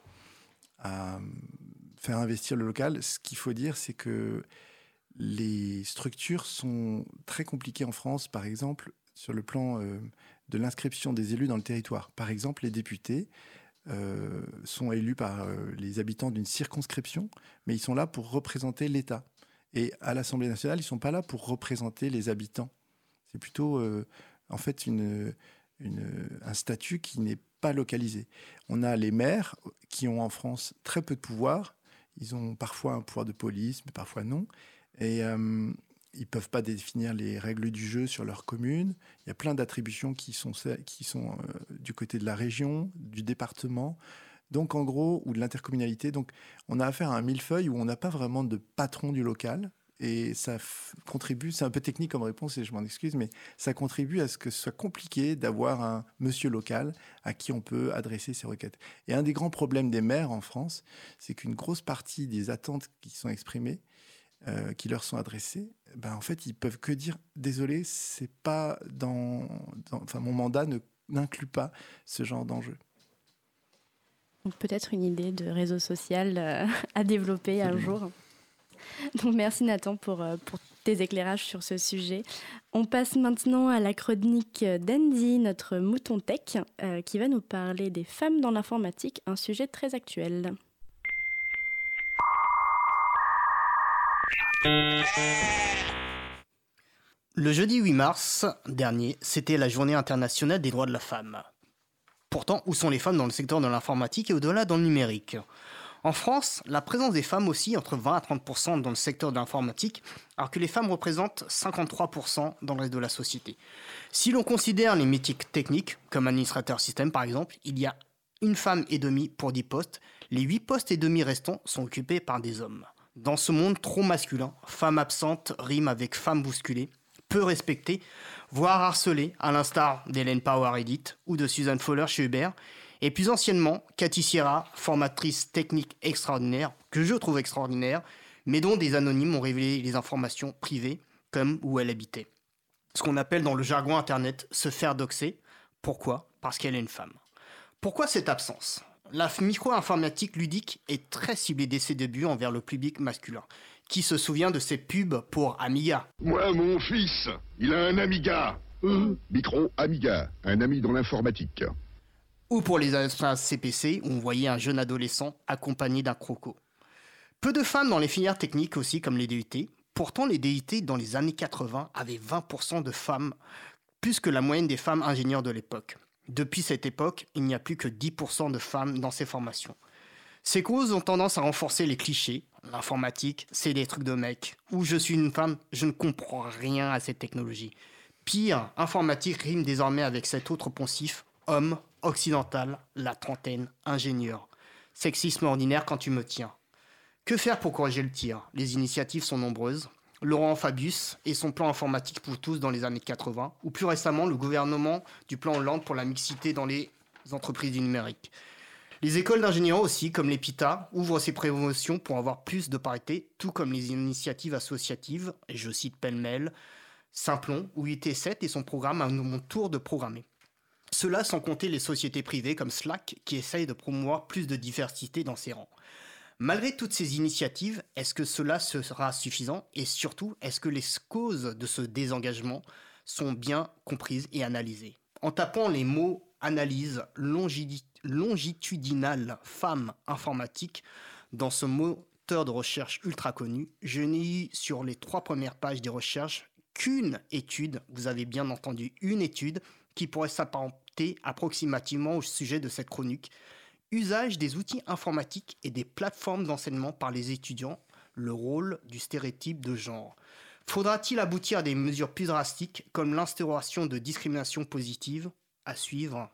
Speaker 4: faire investir le local. Ce qu'il faut dire, c'est que les structures sont très compliquées en France, par exemple, sur le plan de l'inscription des élus dans le territoire. Par exemple, les députés euh, sont élus par euh, les habitants d'une circonscription, mais ils sont là pour représenter l'État. Et à l'Assemblée nationale, ils ne sont pas là pour représenter les habitants. C'est plutôt, euh, en fait, une, une- un statut qui n'est pas localisé. On a les maires qui ont en France très peu de pouvoir. Ils ont parfois un pouvoir de police, mais parfois non. Ils ne peuvent pas définir les règles du jeu sur leur commune. Il y a plein d'attributions qui sont, qui sont euh, du côté de la région, du département, donc en gros, ou de l'intercommunalité. Donc on a affaire à un millefeuille où on n'a pas vraiment de patron du local. Et ça contribue, c'est un peu technique comme réponse et je m'en excuse, mais ça contribue à ce que ce soit compliqué d'avoir un monsieur local à qui on peut adresser ses requêtes. Et un des grands problèmes des maires en France, c'est qu'une grosse partie des attentes qui sont exprimées, euh, qui leur sont adressées, ben en fait, ils peuvent que dire désolé, c'est pas dans, enfin mon mandat ne n'inclut pas ce genre d'enjeu.
Speaker 2: Donc peut-être une idée de réseau social euh, à développer un jour. Donc merci Nathan pour, euh, pour tes éclairages sur ce sujet. On passe maintenant à la chronique d'Andy, notre mouton tech, euh, qui va nous parler des femmes dans l'informatique, un sujet très actuel.
Speaker 6: Le jeudi 8 mars dernier, c'était la journée internationale des droits de la femme. Pourtant, où sont les femmes dans le secteur de l'informatique et au-delà dans le numérique? En France, la présence des femmes aussi entre 20 à 30% dans le secteur de l'informatique, alors que les femmes représentent 53% dans le reste de la société. Si l'on considère les métiers techniques, comme administrateur système par exemple, il y a une femme et demie pour 10 postes. Les 8 postes et demi restants sont occupés par des hommes. Dans ce monde trop masculin, femme absente rime avec femme bousculée, peu respectée, voire harcelée, à l'instar d'Hélène Power Edit ou de Suzanne Fowler chez Hubert. Et plus anciennement, Cathy Sierra, formatrice technique extraordinaire, que je trouve extraordinaire, mais dont des anonymes ont révélé les informations privées, comme où elle habitait. Ce qu'on appelle dans le jargon internet se faire doxer. Pourquoi? Parce qu'elle est une femme. Pourquoi cette absence? La micro-informatique ludique est très ciblée dès ses débuts envers le public masculin. Qui se souvient de ces pubs pour Amiga?
Speaker 9: Moi, mon fils, il a un Amiga. Euh, micro Amiga, un ami dans l'informatique.
Speaker 6: Ou pour les astreintes CPC, où on voyait un jeune adolescent accompagné d'un croco. Peu de femmes dans les filières techniques aussi, comme les DUT. Pourtant, les DUT dans les années 80 avaient 20% de femmes, plus que la moyenne des femmes ingénieurs de l'époque. Depuis cette époque, il n'y a plus que 10% de femmes dans ces formations. Ces causes ont tendance à renforcer les clichés. L'informatique, c'est des trucs de mecs. Ou je suis une femme, je ne comprends rien à cette technologie. Pire, informatique rime désormais avec cet autre poncif, homme, occidental, la trentaine, ingénieur. Sexisme ordinaire quand tu me tiens. Que faire pour corriger le tir? Les initiatives sont nombreuses. Laurent Fabius et son plan informatique pour tous dans les années 80, ou plus récemment le gouvernement du plan Hollande pour la mixité dans les entreprises du numérique. Les écoles d'ingénieurs aussi, comme l'EPITA, ouvrent ces promotions pour avoir plus de parité, tout comme les initiatives associatives, et je cite pêle-mêle, Simplon ou IT7 et son programme à mon tour de programmer. Cela sans compter les sociétés privées comme Slack qui essayent de promouvoir plus de diversité dans ses rangs. Malgré toutes ces initiatives, est-ce que cela sera suffisant? Et surtout, est-ce que les causes de ce désengagement sont bien comprises et analysées? En tapant les mots analyse longi- longitudinale femme informatique dans ce moteur de recherche ultra connu, je n'ai eu sur les trois premières pages des recherches qu'une étude, vous avez bien entendu une étude, qui pourrait s'apparenter approximativement au sujet de cette chronique, usage des outils informatiques et des plateformes d'enseignement par les étudiants, le rôle du stéréotype de genre. Faudra-t-il aboutir à des mesures plus drastiques comme l'instauration de discrimination positive À suivre.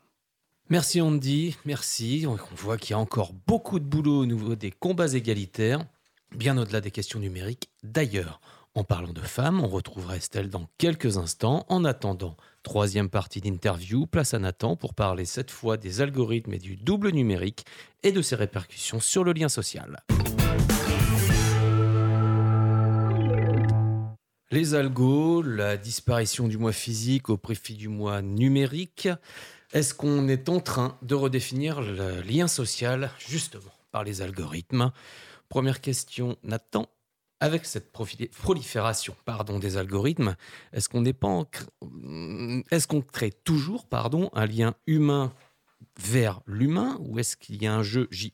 Speaker 3: Merci Andy, merci. On voit qu'il y a encore beaucoup de boulot au niveau des combats égalitaires, bien au-delà des questions numériques. D'ailleurs, en parlant de femmes, on retrouvera Estelle dans quelques instants. En attendant, troisième partie d'interview, place à Nathan pour parler cette fois des algorithmes et du double numérique et de ses répercussions sur le lien social. Les algos, la disparition du mois physique au profit du mois numérique. Est-ce qu'on est en train de redéfinir le lien social justement par les algorithmes? Première question, Nathan. Avec cette prolifération pardon, des algorithmes, est-ce qu'on cr- est-ce crée toujours pardon, un lien humain vers l'humain ou est-ce qu'il y a un jeu JE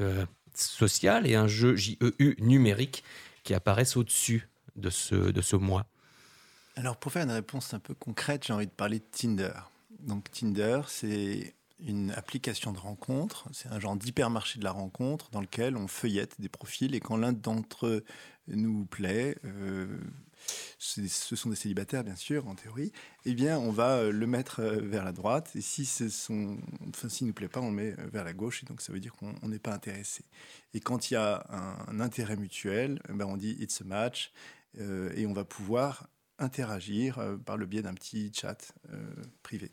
Speaker 3: euh, social et un jeu JEU numérique qui apparaissent au-dessus de ce, de ce moi?
Speaker 4: Alors, pour faire une réponse un peu concrète, j'ai envie de parler de Tinder. Donc, Tinder, c'est une application de rencontre, c'est un genre d'hypermarché de la rencontre dans lequel on feuillette des profils et quand l'un d'entre eux nous plaît, euh, ce sont des célibataires bien sûr en théorie, eh bien on va euh, le mettre euh, vers la droite et si ce sont, enfin s'il nous plaît pas, on le met vers la gauche et donc ça veut dire qu'on on n'est pas intéressé. Et quand il y a un, intérêt mutuel, eh ben, on dit it's a match et on va pouvoir interagir par le biais d'un petit chat privé.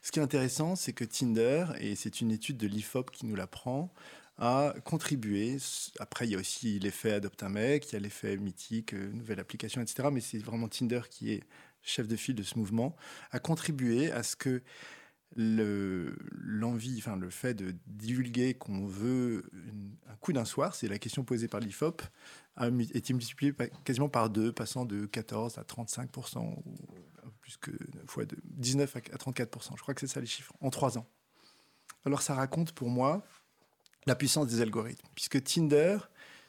Speaker 4: Ce qui est intéressant, c'est que Tinder, et c'est une étude de l'IFOP qui nous l'apprend, a contribué. Après, il y a aussi l'effet Adopte un mec, il y a l'effet mythique, euh, nouvelle application, etc. Mais c'est vraiment Tinder qui est chef de file de ce mouvement, a contribué à ce que le- l'envie, enfin le fait de divulguer qu'on veut un coup d'un soir, c'est la question posée par l'IFOP, a été multiplié quasiment par deux, passant de 14 à 35 ou plus que fois de 19 à 34% Je crois que c'est ça les chiffres en trois ans. Alors ça raconte pour moi la puissance des algorithmes, puisque Tinder,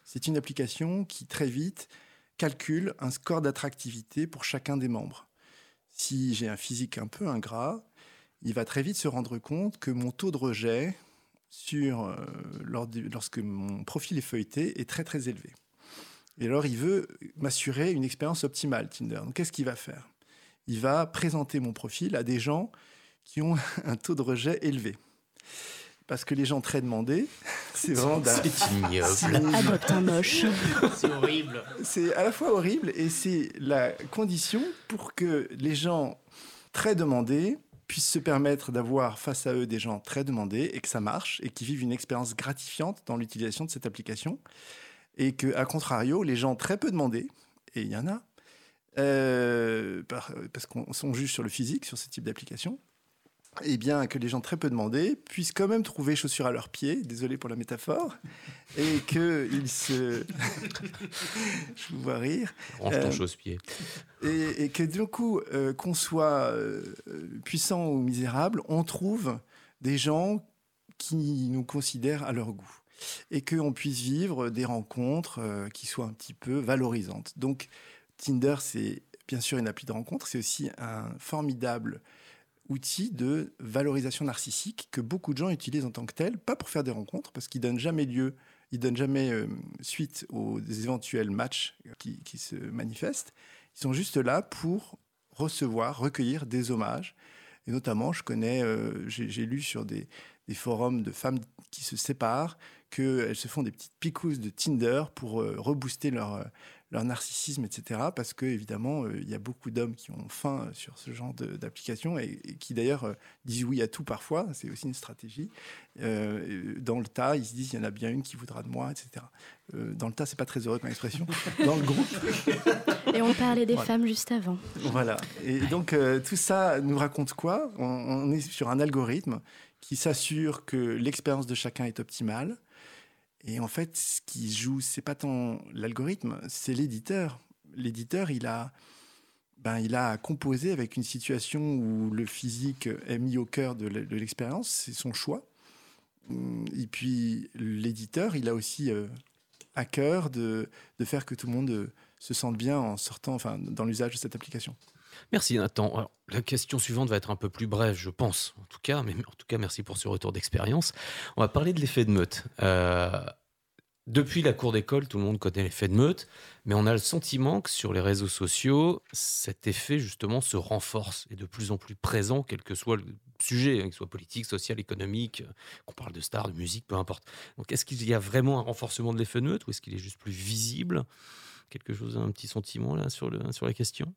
Speaker 4: c'est une application qui très vite calcule un score d'attractivité pour chacun des membres. Si j'ai un physique un peu ingrat, il va très vite se rendre compte que mon taux de rejet sur, euh, lors du- lorsque mon profil est feuilleté est très très élevé. Et alors il veut m'assurer une expérience optimale, Tinder. Donc qu'est-ce qu'il va faire? Il va présenter mon profil à des gens qui ont un taux de rejet élevé. Parce que les gens très demandés, c'est vraiment... d'un-
Speaker 3: C'est ignoble.
Speaker 2: Adopte un moche.
Speaker 6: C'est horrible.
Speaker 4: c'est à la fois horrible et c'est la condition pour que les gens très demandés puissent se permettre d'avoir face à eux des gens très demandés et que ça marche et qui vivent une expérience gratifiante dans l'utilisation de cette application. Et que, à contrario, les gens très peu demandés, et il y en a, euh, par- parce qu'on on juge sur le physique, sur ce type d'application, eh bien, que les gens très peu demandés puissent quand même trouver chaussures à leurs pieds, désolé pour la métaphore, et qu'ils se... Je vous vois rire.
Speaker 3: Range ton
Speaker 4: Euh,
Speaker 3: chausse-pied.
Speaker 4: Et, et que du coup, euh, qu'on soit euh, puissant ou misérable, on trouve des gens qui nous considèrent à leur goût. Et qu'on puisse vivre des rencontres euh, qui soient un petit peu valorisantes. Donc, Tinder, c'est bien sûr une appli de rencontre, c'est aussi un formidable outil de valorisation narcissique que beaucoup de gens utilisent en tant que tel, pas pour faire des rencontres, parce qu'ils donnent jamais lieu, ils donnent jamais euh, suite aux éventuels matchs qui, qui se manifestent. Ils sont juste là pour recevoir, recueillir des hommages. Et notamment, je connais, euh, j'ai lu sur des, forums de femmes qui se séparent qu'elles se font des petites picousses de Tinder pour euh, rebooster leur, euh, leur narcissisme, etc. Parce que évidemment, euh, il y a beaucoup d'hommes qui ont faim euh, sur ce genre de- d'application et, et qui d'ailleurs euh, disent oui à tout parfois. C'est aussi une stratégie. Euh, dans le tas, ils se disent il y en a bien une qui voudra de moi, etc. Euh, dans le tas, c'est pas très heureux comme expression. Dans le groupe,
Speaker 2: Et on parlait des
Speaker 4: Voilà.
Speaker 2: femmes juste avant.
Speaker 4: voilà. Et donc, euh, tout ça nous raconte quoi? On, on est sur un algorithme qui s'assure que l'expérience de chacun est optimale. Et en fait, ce qui joue, c'est pas tant l'algorithme, c'est l'éditeur. L'éditeur, il a, ben, il a composé avec une situation où le physique est mis au cœur de l'e- de l'expérience, c'est son choix. Et puis, l'éditeur, il a aussi euh, à cœur de, de faire que tout le monde euh, se sente bien en sortant, enfin, dans l'usage de cette application.
Speaker 3: Merci Nathan. La question suivante va être un peu plus brève, je pense, en tout cas, mais en tout cas, merci pour ce retour d'expérience. On va parler de l'effet de meute. Euh, depuis la cour d'école, tout le monde connaît l'effet de meute, mais on a le sentiment que sur les réseaux sociaux, cet effet justement se renforce et de plus en plus présent, quel que soit le sujet, hein, qu'il soit politique, social, économique, euh, qu'on parle de stars, de musique, peu importe. Donc, est-ce qu'il y a vraiment un renforcement de l'effet de meute ou est-ce qu'il est juste plus visible? Quelque chose, un petit sentiment là sur, le, sur la question?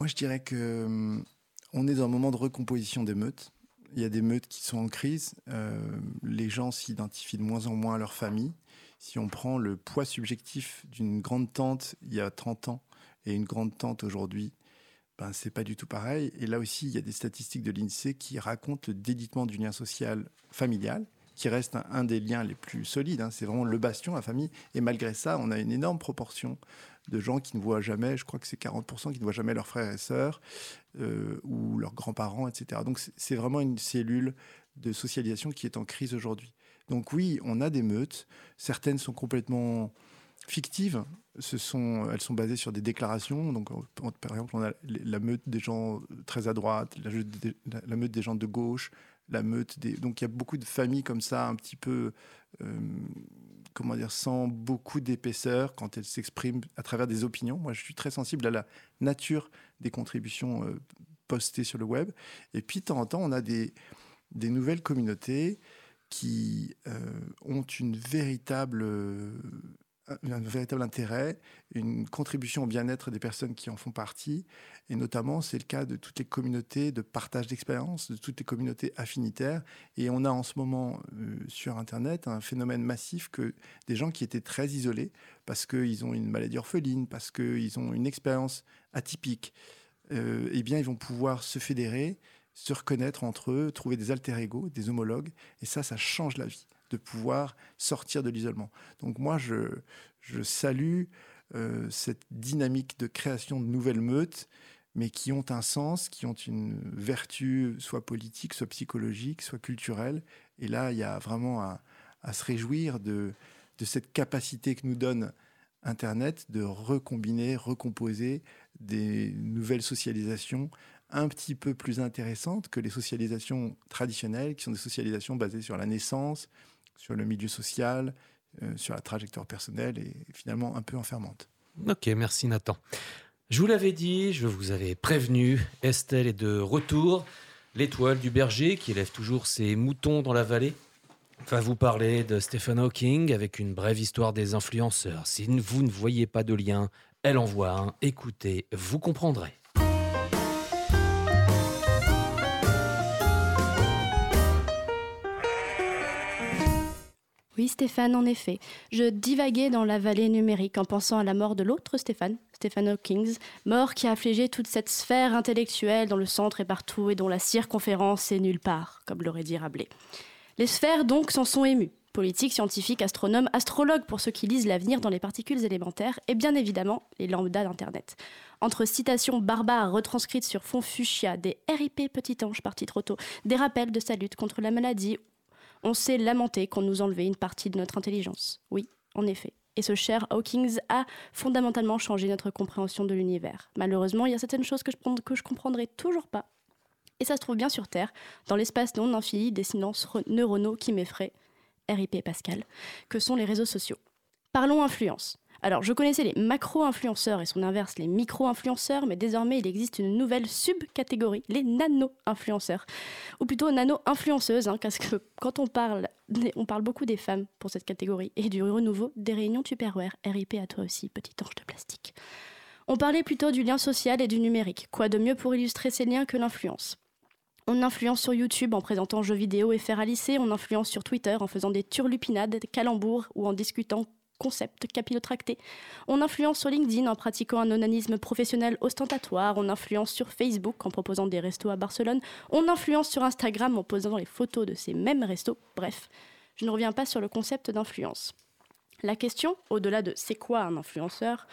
Speaker 4: Moi, je dirais que hum, on est dans un moment de recomposition des meutes. Il y a des meutes qui sont en crise. Euh, les gens s'identifient de moins en moins à leur famille. Si on prend le poids subjectif d'une grande tante il y a 30 ans et une grande tante aujourd'hui, ben, c'est pas du tout pareil. Et là aussi, il y a des statistiques de l'INSEE qui racontent le délitement du lien social familial, qui reste un, un des liens les plus solides. hein. C'est vraiment le bastion, la famille. Et malgré ça, on a une énorme proportion de gens qui ne voient jamais, je crois que c'est 40% qui ne voient jamais leurs frères et sœurs euh, ou leurs grands-parents, etc. Donc c'est- vraiment une cellule de socialisation qui est en crise aujourd'hui. Donc oui, on a des meutes. Certaines sont complètement fictives. Elles sont basées sur des déclarations. Donc, on- par exemple, on a la meute des gens très à droite, la, meute des- la- la meute des gens de gauche, la meute des. Donc, il y a beaucoup de familles comme ça, un petit peu, euh, comment dire, sans beaucoup d'épaisseur quand elles s'expriment à travers des opinions. Moi, je suis très sensible à la nature des contributions euh, postées sur le web. Et puis, de temps en temps, on a des, des nouvelles communautés qui euh, ont une véritable, euh, un, véritable intérêt, une contribution au bien-être des personnes qui en font partie. Et notamment, c'est le cas de toutes les communautés de partage d'expériences, de toutes les communautés affinitaires. Et on a en ce moment euh, sur Internet un phénomène massif que des gens qui étaient très isolés parce qu'ils ont une maladie orpheline, parce qu'ils ont une expérience atypique, euh, eh bien, ils vont pouvoir se fédérer, se reconnaître entre eux, trouver des alter-ego, des homologues. Et ça, ça change la vie, de pouvoir sortir de l'isolement. Donc moi, je, je salue euh, cette dynamique de création de nouvelles meutes, mais qui ont un sens, qui ont une vertu, soit politique, soit psychologique, soit culturelle. Et là, il y a vraiment à, à se réjouir de, de cette capacité que nous donne Internet de recombiner, recomposer des nouvelles socialisations un petit peu plus intéressantes que les socialisations traditionnelles, qui sont des socialisations basées sur la naissance, sur le milieu social, euh, sur la trajectoire personnelle et finalement un peu enfermante.
Speaker 3: Ok, merci Nathan. Je vous l'avais dit, je vous avais prévenu, Estelle est de retour. L'étoile du berger qui élève toujours ses moutons dans la vallée va vous parler de Stephen Hawking avec une brève histoire des influenceurs. Si vous ne voyez pas de lien, elle en voit un. Écoutez, vous comprendrez.
Speaker 2: Oui, Stéphane, en effet. Je divaguais dans la vallée numérique en pensant à la mort de l'autre Stéphane, Stephen Hawking, mort qui a affligé toute cette sphère intellectuelle dans le centre et partout et dont la circonférence est nulle part, comme l'aurait dit Rabelais. Les sphères donc s'en sont émues. Politiques, scientifiques, astronomes, astrologues pour ceux qui lisent l'avenir dans les particules élémentaires et bien évidemment les lambdas d'Internet. Entre citations barbares retranscrites sur fond fuchsia, des RIP petit ange parti trop tôt, des rappels de sa lutte contre la maladie, on s'est lamenté qu'on nous enlevait une partie de notre intelligence. Oui, en effet. Et ce cher Hawkins a fondamentalement changé notre compréhension de l'univers. Malheureusement, il y a certaines choses que je, que je comprendrai toujours pas. Et ça se trouve bien sur Terre, dans l'espace non infini des silences neuronaux qui m'effraient, RIP Pascal, que sont les réseaux sociaux? Parlons influence. Alors, je connaissais les macro-influenceurs et son inverse, les micro-influenceurs, mais désormais il existe une nouvelle subcatégorie, les nano-influenceurs. Ou plutôt nano-influenceuses, hein, parce que quand on parle, on parle beaucoup des femmes pour cette catégorie, et du renouveau des réunions Tupperware. RIP à toi aussi, petit ange de plastique. On parlait plutôt du lien social et du numérique. Quoi de mieux pour illustrer ces liens que l'influence? On influence sur YouTube en présentant jeux vidéo et faire à lycée, on influence sur Twitter en faisant des turlupinades, des calembours ou en discutant concepts capillotractés. On influence sur LinkedIn en pratiquant un onanisme professionnel ostentatoire, on influence sur Facebook en proposant des restos à Barcelone, on influence sur Instagram en posant les photos de ces mêmes restos. Bref, je ne reviens pas sur le concept d'influence. La question, au-delà de c'est quoi un influenceur,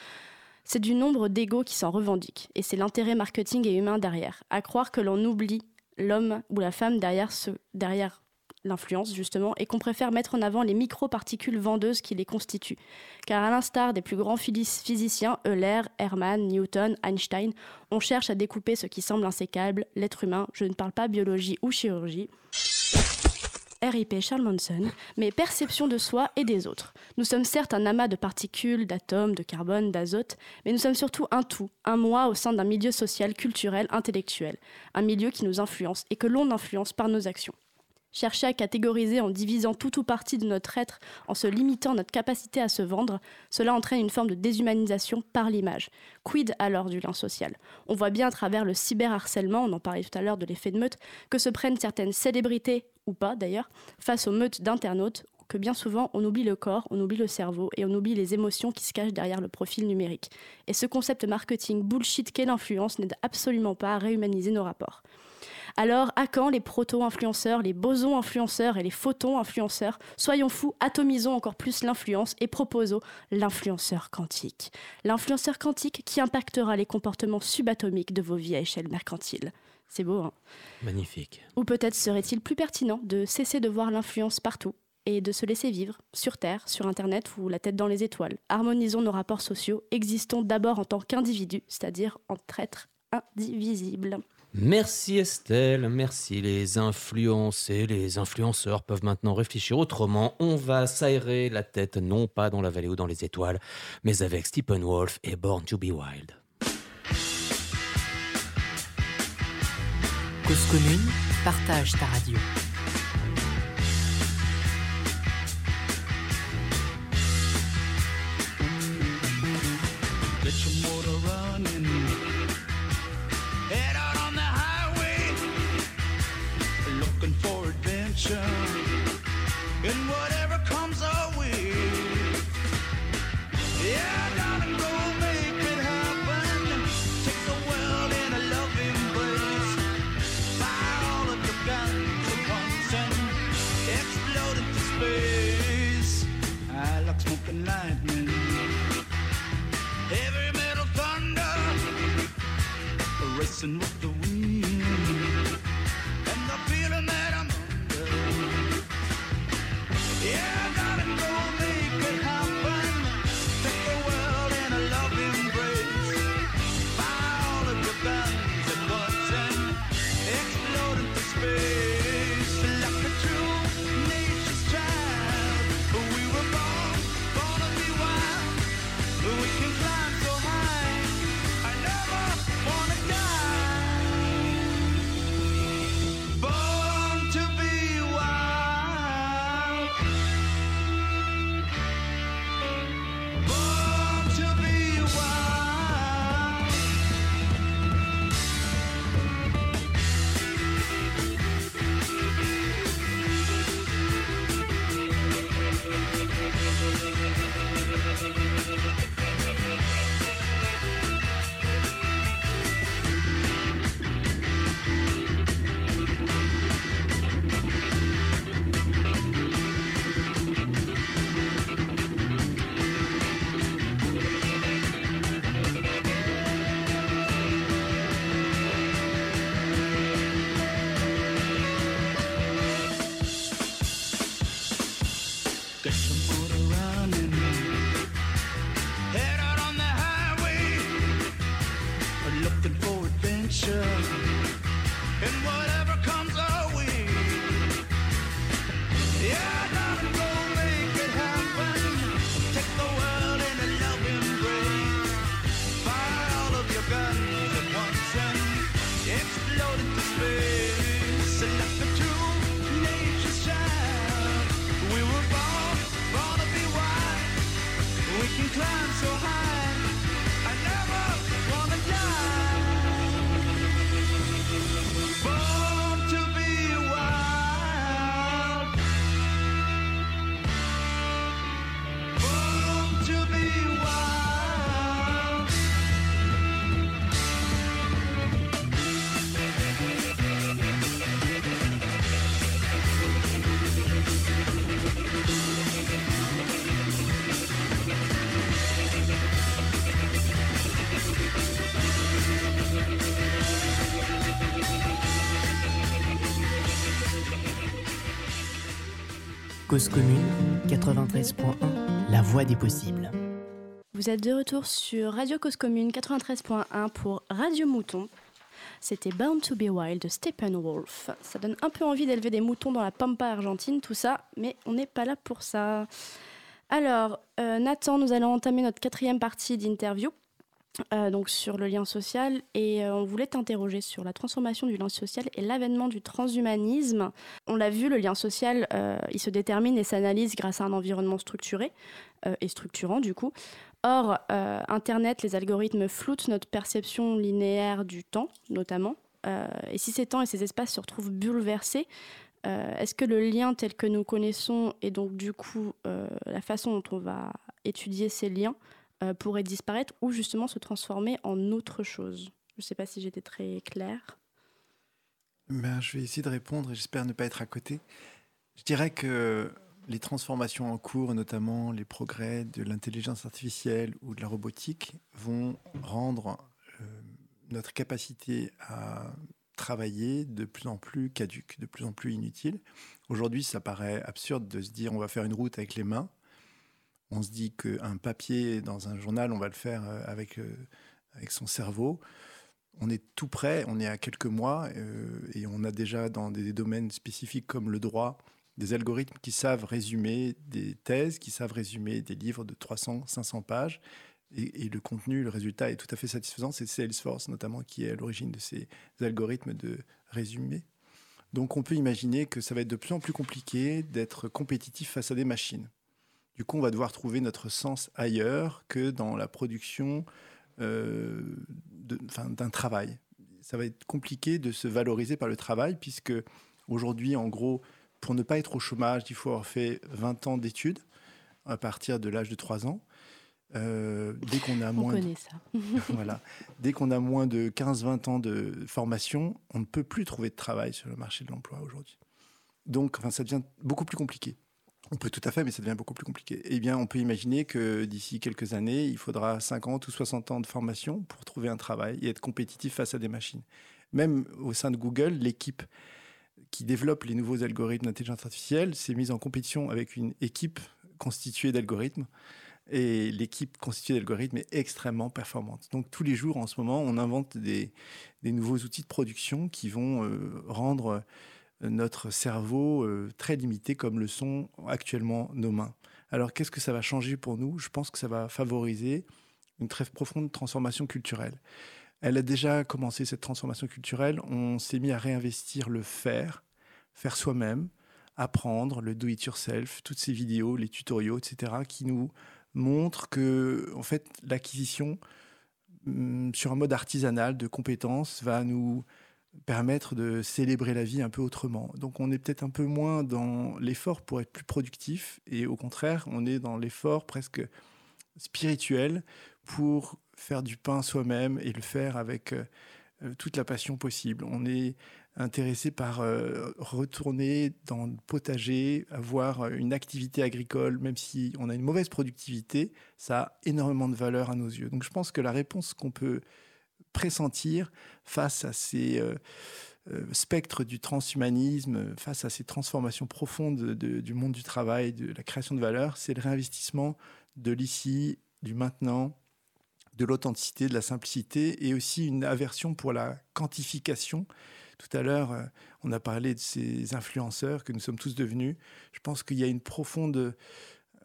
Speaker 2: c'est du nombre d'égos qui s'en revendiquent, et c'est l'intérêt marketing et humain derrière. À croire que l'on oublie l'homme ou la femme derrière, ce, derrière l'influence, justement, et qu'on préfère mettre en avant les microparticules vendeuses qui les constituent. Car à l'instar des plus grands phys- physiciens, Euler, Hermann, Newton, Einstein, on cherche à découper ce qui semble insécable, l'être humain, je ne parle pas biologie ou chirurgie. RIP Charles Manson, mais perception de soi et des autres. Nous sommes certes un amas de particules, d'atomes, de carbone, d'azote, mais nous sommes surtout un tout, un moi au sein d'un milieu social, culturel, intellectuel, un milieu qui nous influence et que l'on influence par nos actions. Chercher à catégoriser en divisant tout ou partie de notre être, en se limitant notre capacité à se vendre, cela entraîne une forme de déshumanisation par l'image. Quid alors du lien social? On voit bien à travers le cyberharcèlement, on en parlait tout à l'heure de l'effet de meute, que se prennent certaines célébrités, ou pas d'ailleurs, face aux meutes d'internautes, que bien souvent on oublie le corps, on oublie le cerveau et on oublie les émotions qui se cachent derrière le profil numérique. Et ce concept marketing bullshit qu'est l'influence n'aide absolument pas à réhumaniser nos rapports. Alors, à quand les proto-influenceurs, les bosons influenceurs et les photons influenceurs Soyons fous, atomisons encore plus l'influence et proposons l'influenceur quantique. L'influenceur quantique qui impactera les comportements subatomiques de vos vies à échelle mercantile. C'est beau, hein?
Speaker 3: Magnifique.
Speaker 2: Ou peut-être serait-il plus pertinent de cesser de voir l'influence partout et de se laisser vivre, sur Terre, sur Internet ou la tête dans les étoiles. Harmonisons nos rapports sociaux, existons d'abord en tant qu'individus, c'est-à-dire en traîtres indivisibles.
Speaker 3: Merci Estelle, merci. Les influences et les influenceurs peuvent maintenant réfléchir autrement. On va s'aérer la tête, non pas dans la vallée ou dans les étoiles, mais avec Steppenwolf et Born to be Wild.
Speaker 8: Cause commune, partage ta radio.
Speaker 7: listen. Commune 93.1, la voix des possibles.
Speaker 2: Vous êtes de retour sur Radio Cause Commune 93.1 pour Radio Mouton. C'était Bound to be Wild de Steppenwolf. Ça donne un peu envie d'élever des moutons dans la pampa argentine, tout ça, mais on n'est pas là pour ça. Alors, euh, Nathan, nous allons entamer notre quatrième partie d'interview. Euh, donc sur le lien social et euh, on voulait t'interroger sur la transformation du lien social et l'avènement du transhumanisme. On l'a vu, le lien social, euh, il se détermine et s'analyse grâce à un environnement structuré et structurant du coup. Or, Internet, les algorithmes floutent notre perception linéaire du temps, notamment. Et si ces temps et ces espaces se retrouvent bouleversés, est-ce que le lien tel que nous connaissons et donc du coup la façon dont on va étudier ces liens euh, pourrait disparaître ou justement se transformer en autre chose Je ne sais pas si j'étais très claire.
Speaker 4: Ben, je vais essayer de répondre et j'espère ne pas être à côté. Je dirais que les transformations en cours, notamment les progrès de l'intelligence artificielle ou de la robotique, vont rendre euh, notre capacité à travailler de plus en plus caduque, de plus en plus inutile. Aujourd'hui, ça paraît absurde de se dire on va faire une route avec les mains. On se dit qu'un papier dans un journal, on va le faire euh, avec, euh, avec son cerveau on est tout prêt, on est à quelques mois euh, et on a déjà dans des domaines spécifiques comme le droit des algorithmes qui savent résumer des thèses, qui savent résumer des livres de 300, 500 pages. Et, et le contenu, le résultat est tout à fait satisfaisant. C'est Salesforce notamment qui est à l'origine de ces algorithmes de résumé. Donc on peut imaginer que ça va être de plus en plus compliqué d'être compétitif face à des machines. Du coup, on va devoir trouver notre sens ailleurs que dans la production euh, d'un travail. Ça va être compliqué de se valoriser par le travail, puisque aujourd'hui, en gros, pour ne pas être au chômage, il faut avoir fait 20 ans d'études à partir de l'âge de 3 ans. Euh, dès qu'on a
Speaker 2: On
Speaker 4: moins de-
Speaker 2: ça.
Speaker 4: voilà. Dès qu'on a moins de 15-20 ans de formation, on ne peut plus trouver de travail sur le marché de l'emploi aujourd'hui. Donc, enfin, ça devient beaucoup plus compliqué. On peut tout à fait, mais ça devient beaucoup plus compliqué. Eh bien, on peut imaginer que d'ici quelques années, il faudra 50 ou 60 ans de formation pour trouver un travail et être compétitif face à des machines. Même au sein de Google, l'équipe qui développe les nouveaux algorithmes d'intelligence artificielle s'est mise en compétition avec une équipe constituée d'algorithmes. Et l'équipe constituée d'algorithmes est extrêmement performante. Donc tous les jours, en ce moment, on invente des, nouveaux outils de production qui vont euh, rendre notre cerveau euh, très limité comme le sont actuellement nos mains. Alors qu'est-ce que ça va changer pour nous? Je pense que ça va favoriser une très profonde transformation culturelle. Elle a déjà commencé cette transformation culturelle. On s'est mis à réinvestir le faire, faire soi-même, apprendre, le do it yourself, toutes ces vidéos, les tutoriaux, etc., qui nous montrent que, en fait, l'acquisition hum, sur un mode artisanal de compétences va nous permettre de célébrer la vie un peu autrement. Donc on est peut-être un peu moins dans l'effort pour être plus productif et au contraire, on est dans l'effort presque spirituel pour faire du pain soi-même et le faire avec euh, euh, toute la passion possible. On est intéressé par euh, retourner dans le potager, avoir une activité agricole, même si on a une mauvaise productivité, ça a énormément de valeur à nos yeux. Donc je pense que la réponse qu'on peut pressentir face à ces euh, euh, spectres du transhumanisme, face à ces transformations profondes de- du monde du travail, de la création de valeur, c'est le réinvestissement de l'ici, du maintenant, de l'authenticité, de la simplicité et aussi une aversion pour la quantification. Tout à l'heure, euh, on a parlé de ces influenceurs que nous sommes tous devenus. Je pense qu'il y a une profonde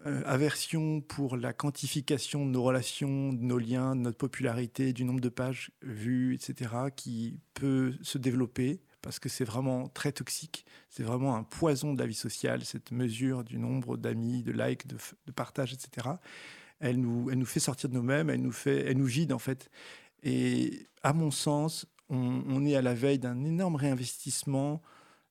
Speaker 4: aversion pour la quantification de nos relations, de nos liens, de notre popularité, du nombre de pages vues, etc., qui peut se développer parce que c'est vraiment très toxique. C'est vraiment un poison de la vie sociale, cette mesure du nombre d'amis, de likes, de, partages, etc. Elle nous, elle nous fait sortir de nous-mêmes, elle nous, fait, elle nous vide en fait. Et à mon sens, on, on est à la veille d'un énorme réinvestissement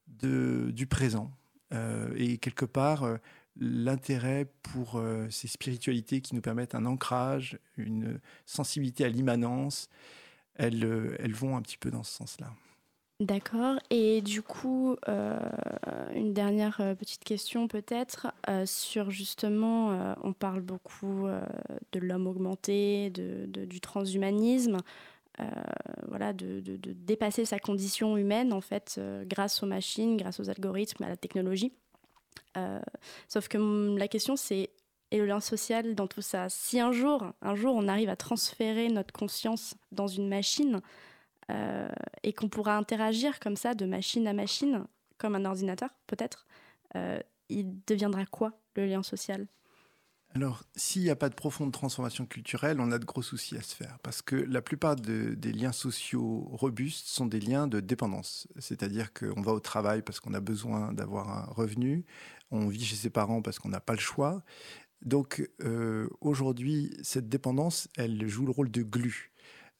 Speaker 4: de, du présent. Euh, et quelque part, euh, l'intérêt pour euh, ces spiritualités qui nous permettent un ancrage, une sensibilité à l'immanence, elles, euh, elles vont un petit peu dans ce sens-là.
Speaker 2: D'accord. Et du coup, euh, une dernière petite question peut-être sur justement, on parle beaucoup de l'homme augmenté, de, du transhumanisme, voilà, de, de- dépasser sa condition humaine en fait, grâce aux machines, grâce aux algorithmes, à la technologie. Euh, sauf que la question, c'est et le lien social dans tout ça. Si un jour, un jour, on arrive à transférer notre conscience dans une machine euh, et qu'on pourra interagir comme ça de machine à machine, comme un ordinateur peut-être, euh, il deviendra quoi le lien social?
Speaker 4: Alors, s'il n'y a pas de profonde transformation culturelle, on a de gros soucis à se faire. Parce que la plupart de- des liens sociaux robustes sont des liens de dépendance. C'est-à-dire qu'on va au travail parce qu'on a besoin d'avoir un revenu, on vit chez ses parents parce qu'on n'a pas le choix. Donc, euh, aujourd'hui, cette dépendance, elle joue le rôle de glu.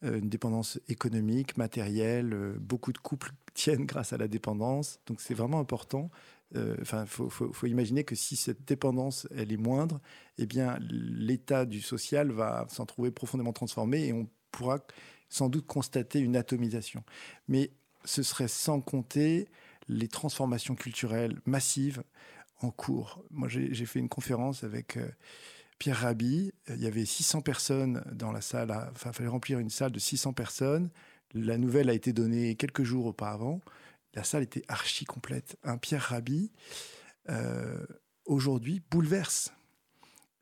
Speaker 4: Euh, une dépendance économique, matérielle. euh, beaucoup de couples tiennent grâce à la dépendance. Donc, c'est vraiment important. Euh, Enfin, il faut, imaginer que si cette dépendance, elle est moindre, eh bien, l'état du social va s'en trouver profondément transformé et on pourra sans doute constater une atomisation. Mais ce serait sans compter les transformations culturelles massives en cours. Moi, j'ai fait une conférence avec euh, Pierre Rabhi. Euh, Il y avait 600 personnes dans la salle. il fallait remplir une salle de 600 personnes. La nouvelle a été donnée quelques jours auparavant. La salle était archi complète. Un Pierre Rabhi, euh, aujourd'hui, bouleverse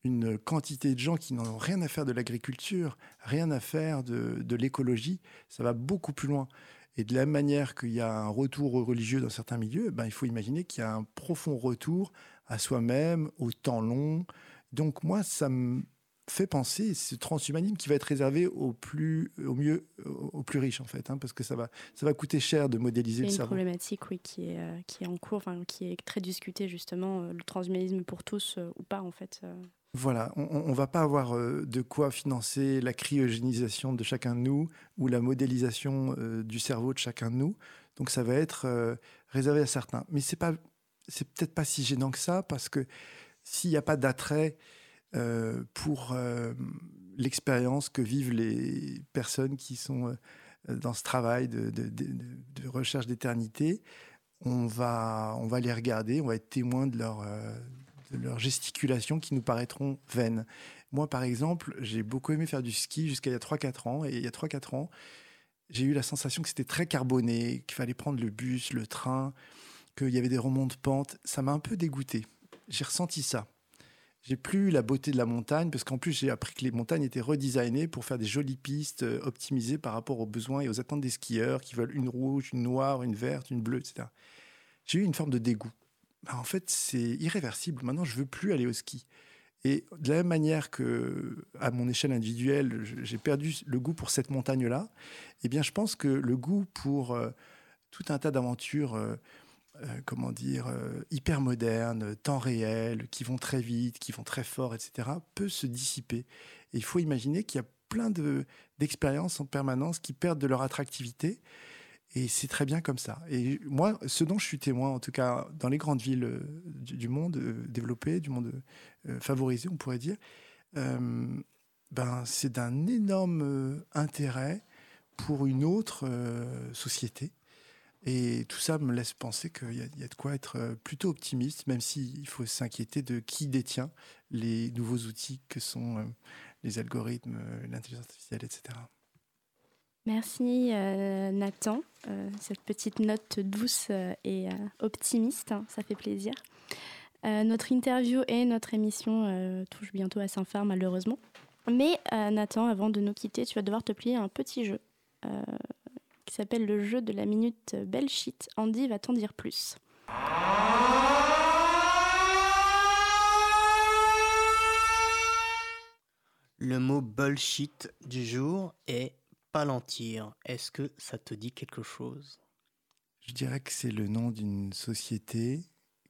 Speaker 4: une quantité de gens qui n'en ont rien à faire de l'agriculture, rien à faire de, l'écologie. Ça va beaucoup plus loin. Et de la manière qu'il y a un retour religieux dans certains milieux, ben, il faut imaginer qu'il y a un profond retour à soi-même, au temps long. Donc moi, ça me fait penser ce transhumanisme qui va être réservé aux plus, au mieux, aux plus riches en fait, hein, parce que ça va, ça va coûter cher de modéliser
Speaker 2: C'est
Speaker 4: le
Speaker 2: une
Speaker 4: cerveau.
Speaker 2: problématique, oui, qui est, euh, qui est en cours, qui est très discutée justement, euh, le transhumanisme pour tous euh, ou pas en fait.
Speaker 4: Voilà, on ne va pas avoir de quoi financer la cryogénisation de chacun de nous ou la modélisation du cerveau de chacun de nous. Donc ça va être réservé à certains. Mais c'est pas, c'est peut-être pas si gênant que ça parce que s'il n'y a pas d'attrait euh, pour euh, l'expérience que vivent les personnes qui sont euh, dans ce travail de, recherche d'éternité, on va, on va les regarder, on va être témoin de leur, de leurs gesticulations qui nous paraîtront vaines. Moi, par exemple, j'ai beaucoup aimé faire du ski jusqu'à il y a 3-4 ans. Et il y a 3-4 ans, j'ai eu la sensation que c'était très carboné, qu'il fallait prendre le bus, le train, qu'il y avait des remontes de pente. Ça m'a un peu dégoûté. J'ai ressenti ça. J'ai plus la beauté de la montagne, parce qu'en plus, j'ai appris que les montagnes étaient redesignées pour faire des jolies pistes euh, optimisées par rapport aux besoins et aux attentes des skieurs qui veulent une rouge, une noire, une verte, une bleue, etc. J'ai eu une forme de dégoût. Bah, en fait, c'est irréversible. Maintenant, je veux plus aller au ski. Et de la même manière que, à mon échelle individuelle, j'ai perdu le goût pour cette montagne-là, eh bien, je pense que le goût pour euh, tout un tas d'aventures, euh, euh, comment dire, euh, hyper modernes, temps réel, qui vont très vite, qui vont très fort, etc., peut se dissiper. Et il faut imaginer qu'il y a plein de- d'expériences en permanence qui perdent de leur attractivité. Et c'est très bien comme ça. Et moi, ce dont je suis témoin, en tout cas dans les grandes villes euh, du, monde développé, du monde favorisé, on pourrait dire, ben, c'est d'un énorme intérêt pour une autre société. Et tout ça me laisse penser qu'il y, a- de quoi être euh, plutôt optimiste, même s'il faut s'inquiéter de qui détient les nouveaux outils que sont euh, les algorithmes, euh, l'intelligence artificielle, etc.
Speaker 2: Merci Nathan, cette petite note douce et optimiste, hein, ça fait plaisir. Notre interview et notre émission touchent bientôt à sa fin malheureusement. Mais Nathan, avant de nous quitter, tu vas devoir te plier un petit jeu qui s'appelle le jeu de la minute belle shit. Andy va t'en dire plus.
Speaker 6: Le mot bullshit du jour est palantir. Est-ce que ça te dit quelque chose?
Speaker 4: Je dirais que c'est le nom d'une société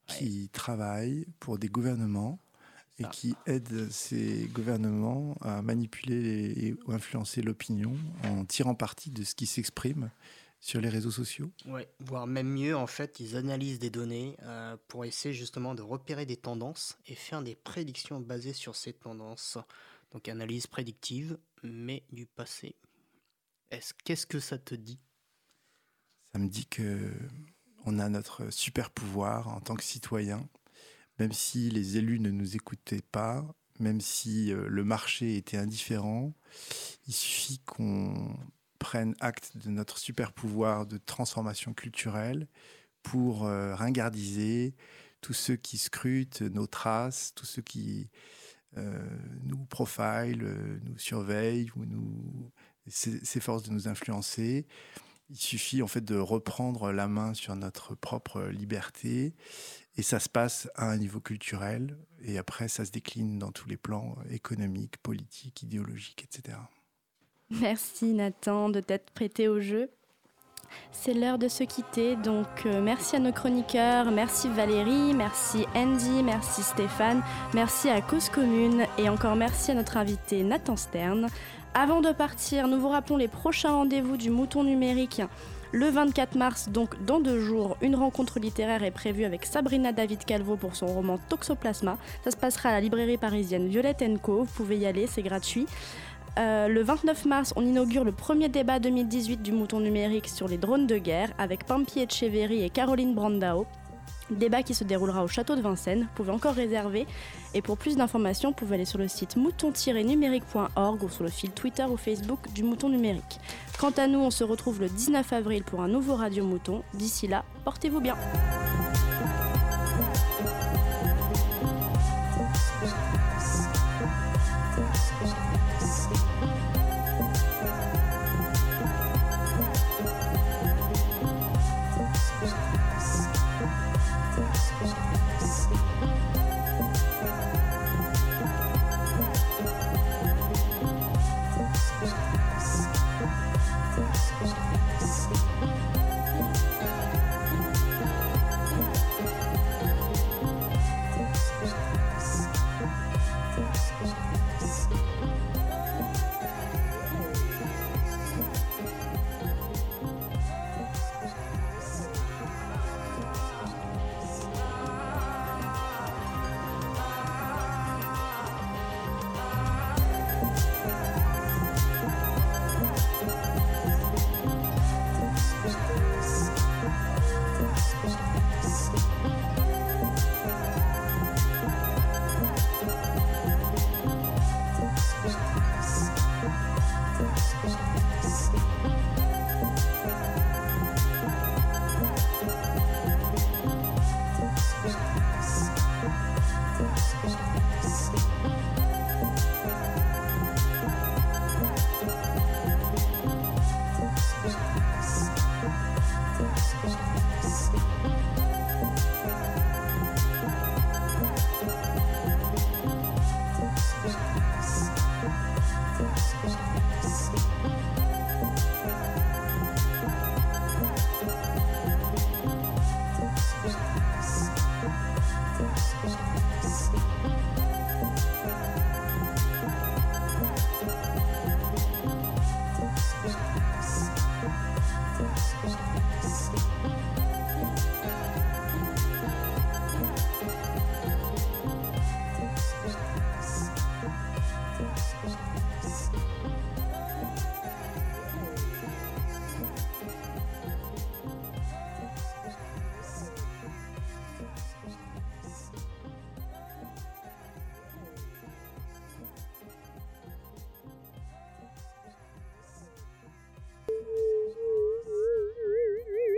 Speaker 4: qui travaille pour des gouvernements et qui aide ces gouvernements à manipuler et influencer l'opinion en tirant parti de ce qui s'exprime sur les réseaux sociaux.
Speaker 6: Ouais, voire même mieux, en fait, ils analysent des données euh, pour essayer justement de repérer des tendances et faire des prédictions basées sur ces tendances. Donc analyse prédictive, mais du passé. Est-ce qu'est-ce que ça te dit?
Speaker 4: Ça me dit que on a notre super pouvoir en tant que citoyen, même si les élus ne nous écoutaient pas, même si euh, le marché était indifférent, il suffit qu'on prenne acte de notre super pouvoir de transformation culturelle pour euh, ringardiser tous ceux qui scrutent nos traces, tous ceux qui euh, nous profilent, nous surveillent ou nous s'e- s'efforcent de nous influencer. Il suffit en fait de reprendre la main sur notre propre liberté et ça se passe à un niveau culturel et après ça se décline dans tous les plans économiques, politiques, idéologiques, etc.
Speaker 2: Merci Nathan de t'être prêté au jeu. C'est l'heure de se quitter, donc euh, merci à nos chroniqueurs, merci Valérie, merci Andy, merci Stéphane, merci à Cause Commune et encore merci à notre invité Nathan Stern. Avant de partir, nous vous rappelons les prochains rendez-vous du Mouton Numérique. Le 24 mars, donc dans deux jours, une rencontre littéraire est prévue avec Sabrina David Calvo pour son roman Toxoplasma. Ça se passera à la librairie parisienne Violette Co. Vous pouvez y aller, c'est gratuit. Euh, le 29 mars, on inaugure le premier débat 2018 du Mouton Numérique sur les drones de guerre avec Pampi Etcheverry et Caroline Brandao. Débat qui se déroulera au château de Vincennes. Vous pouvez encore réserver. Et pour plus d'informations, vous pouvez aller sur le site mouton-numérique.org ou sur le fil Twitter ou Facebook du Mouton Numérique. Quant à nous, on se retrouve le 19 avril pour un nouveau Radio Mouton. D'ici là, portez-vous bien.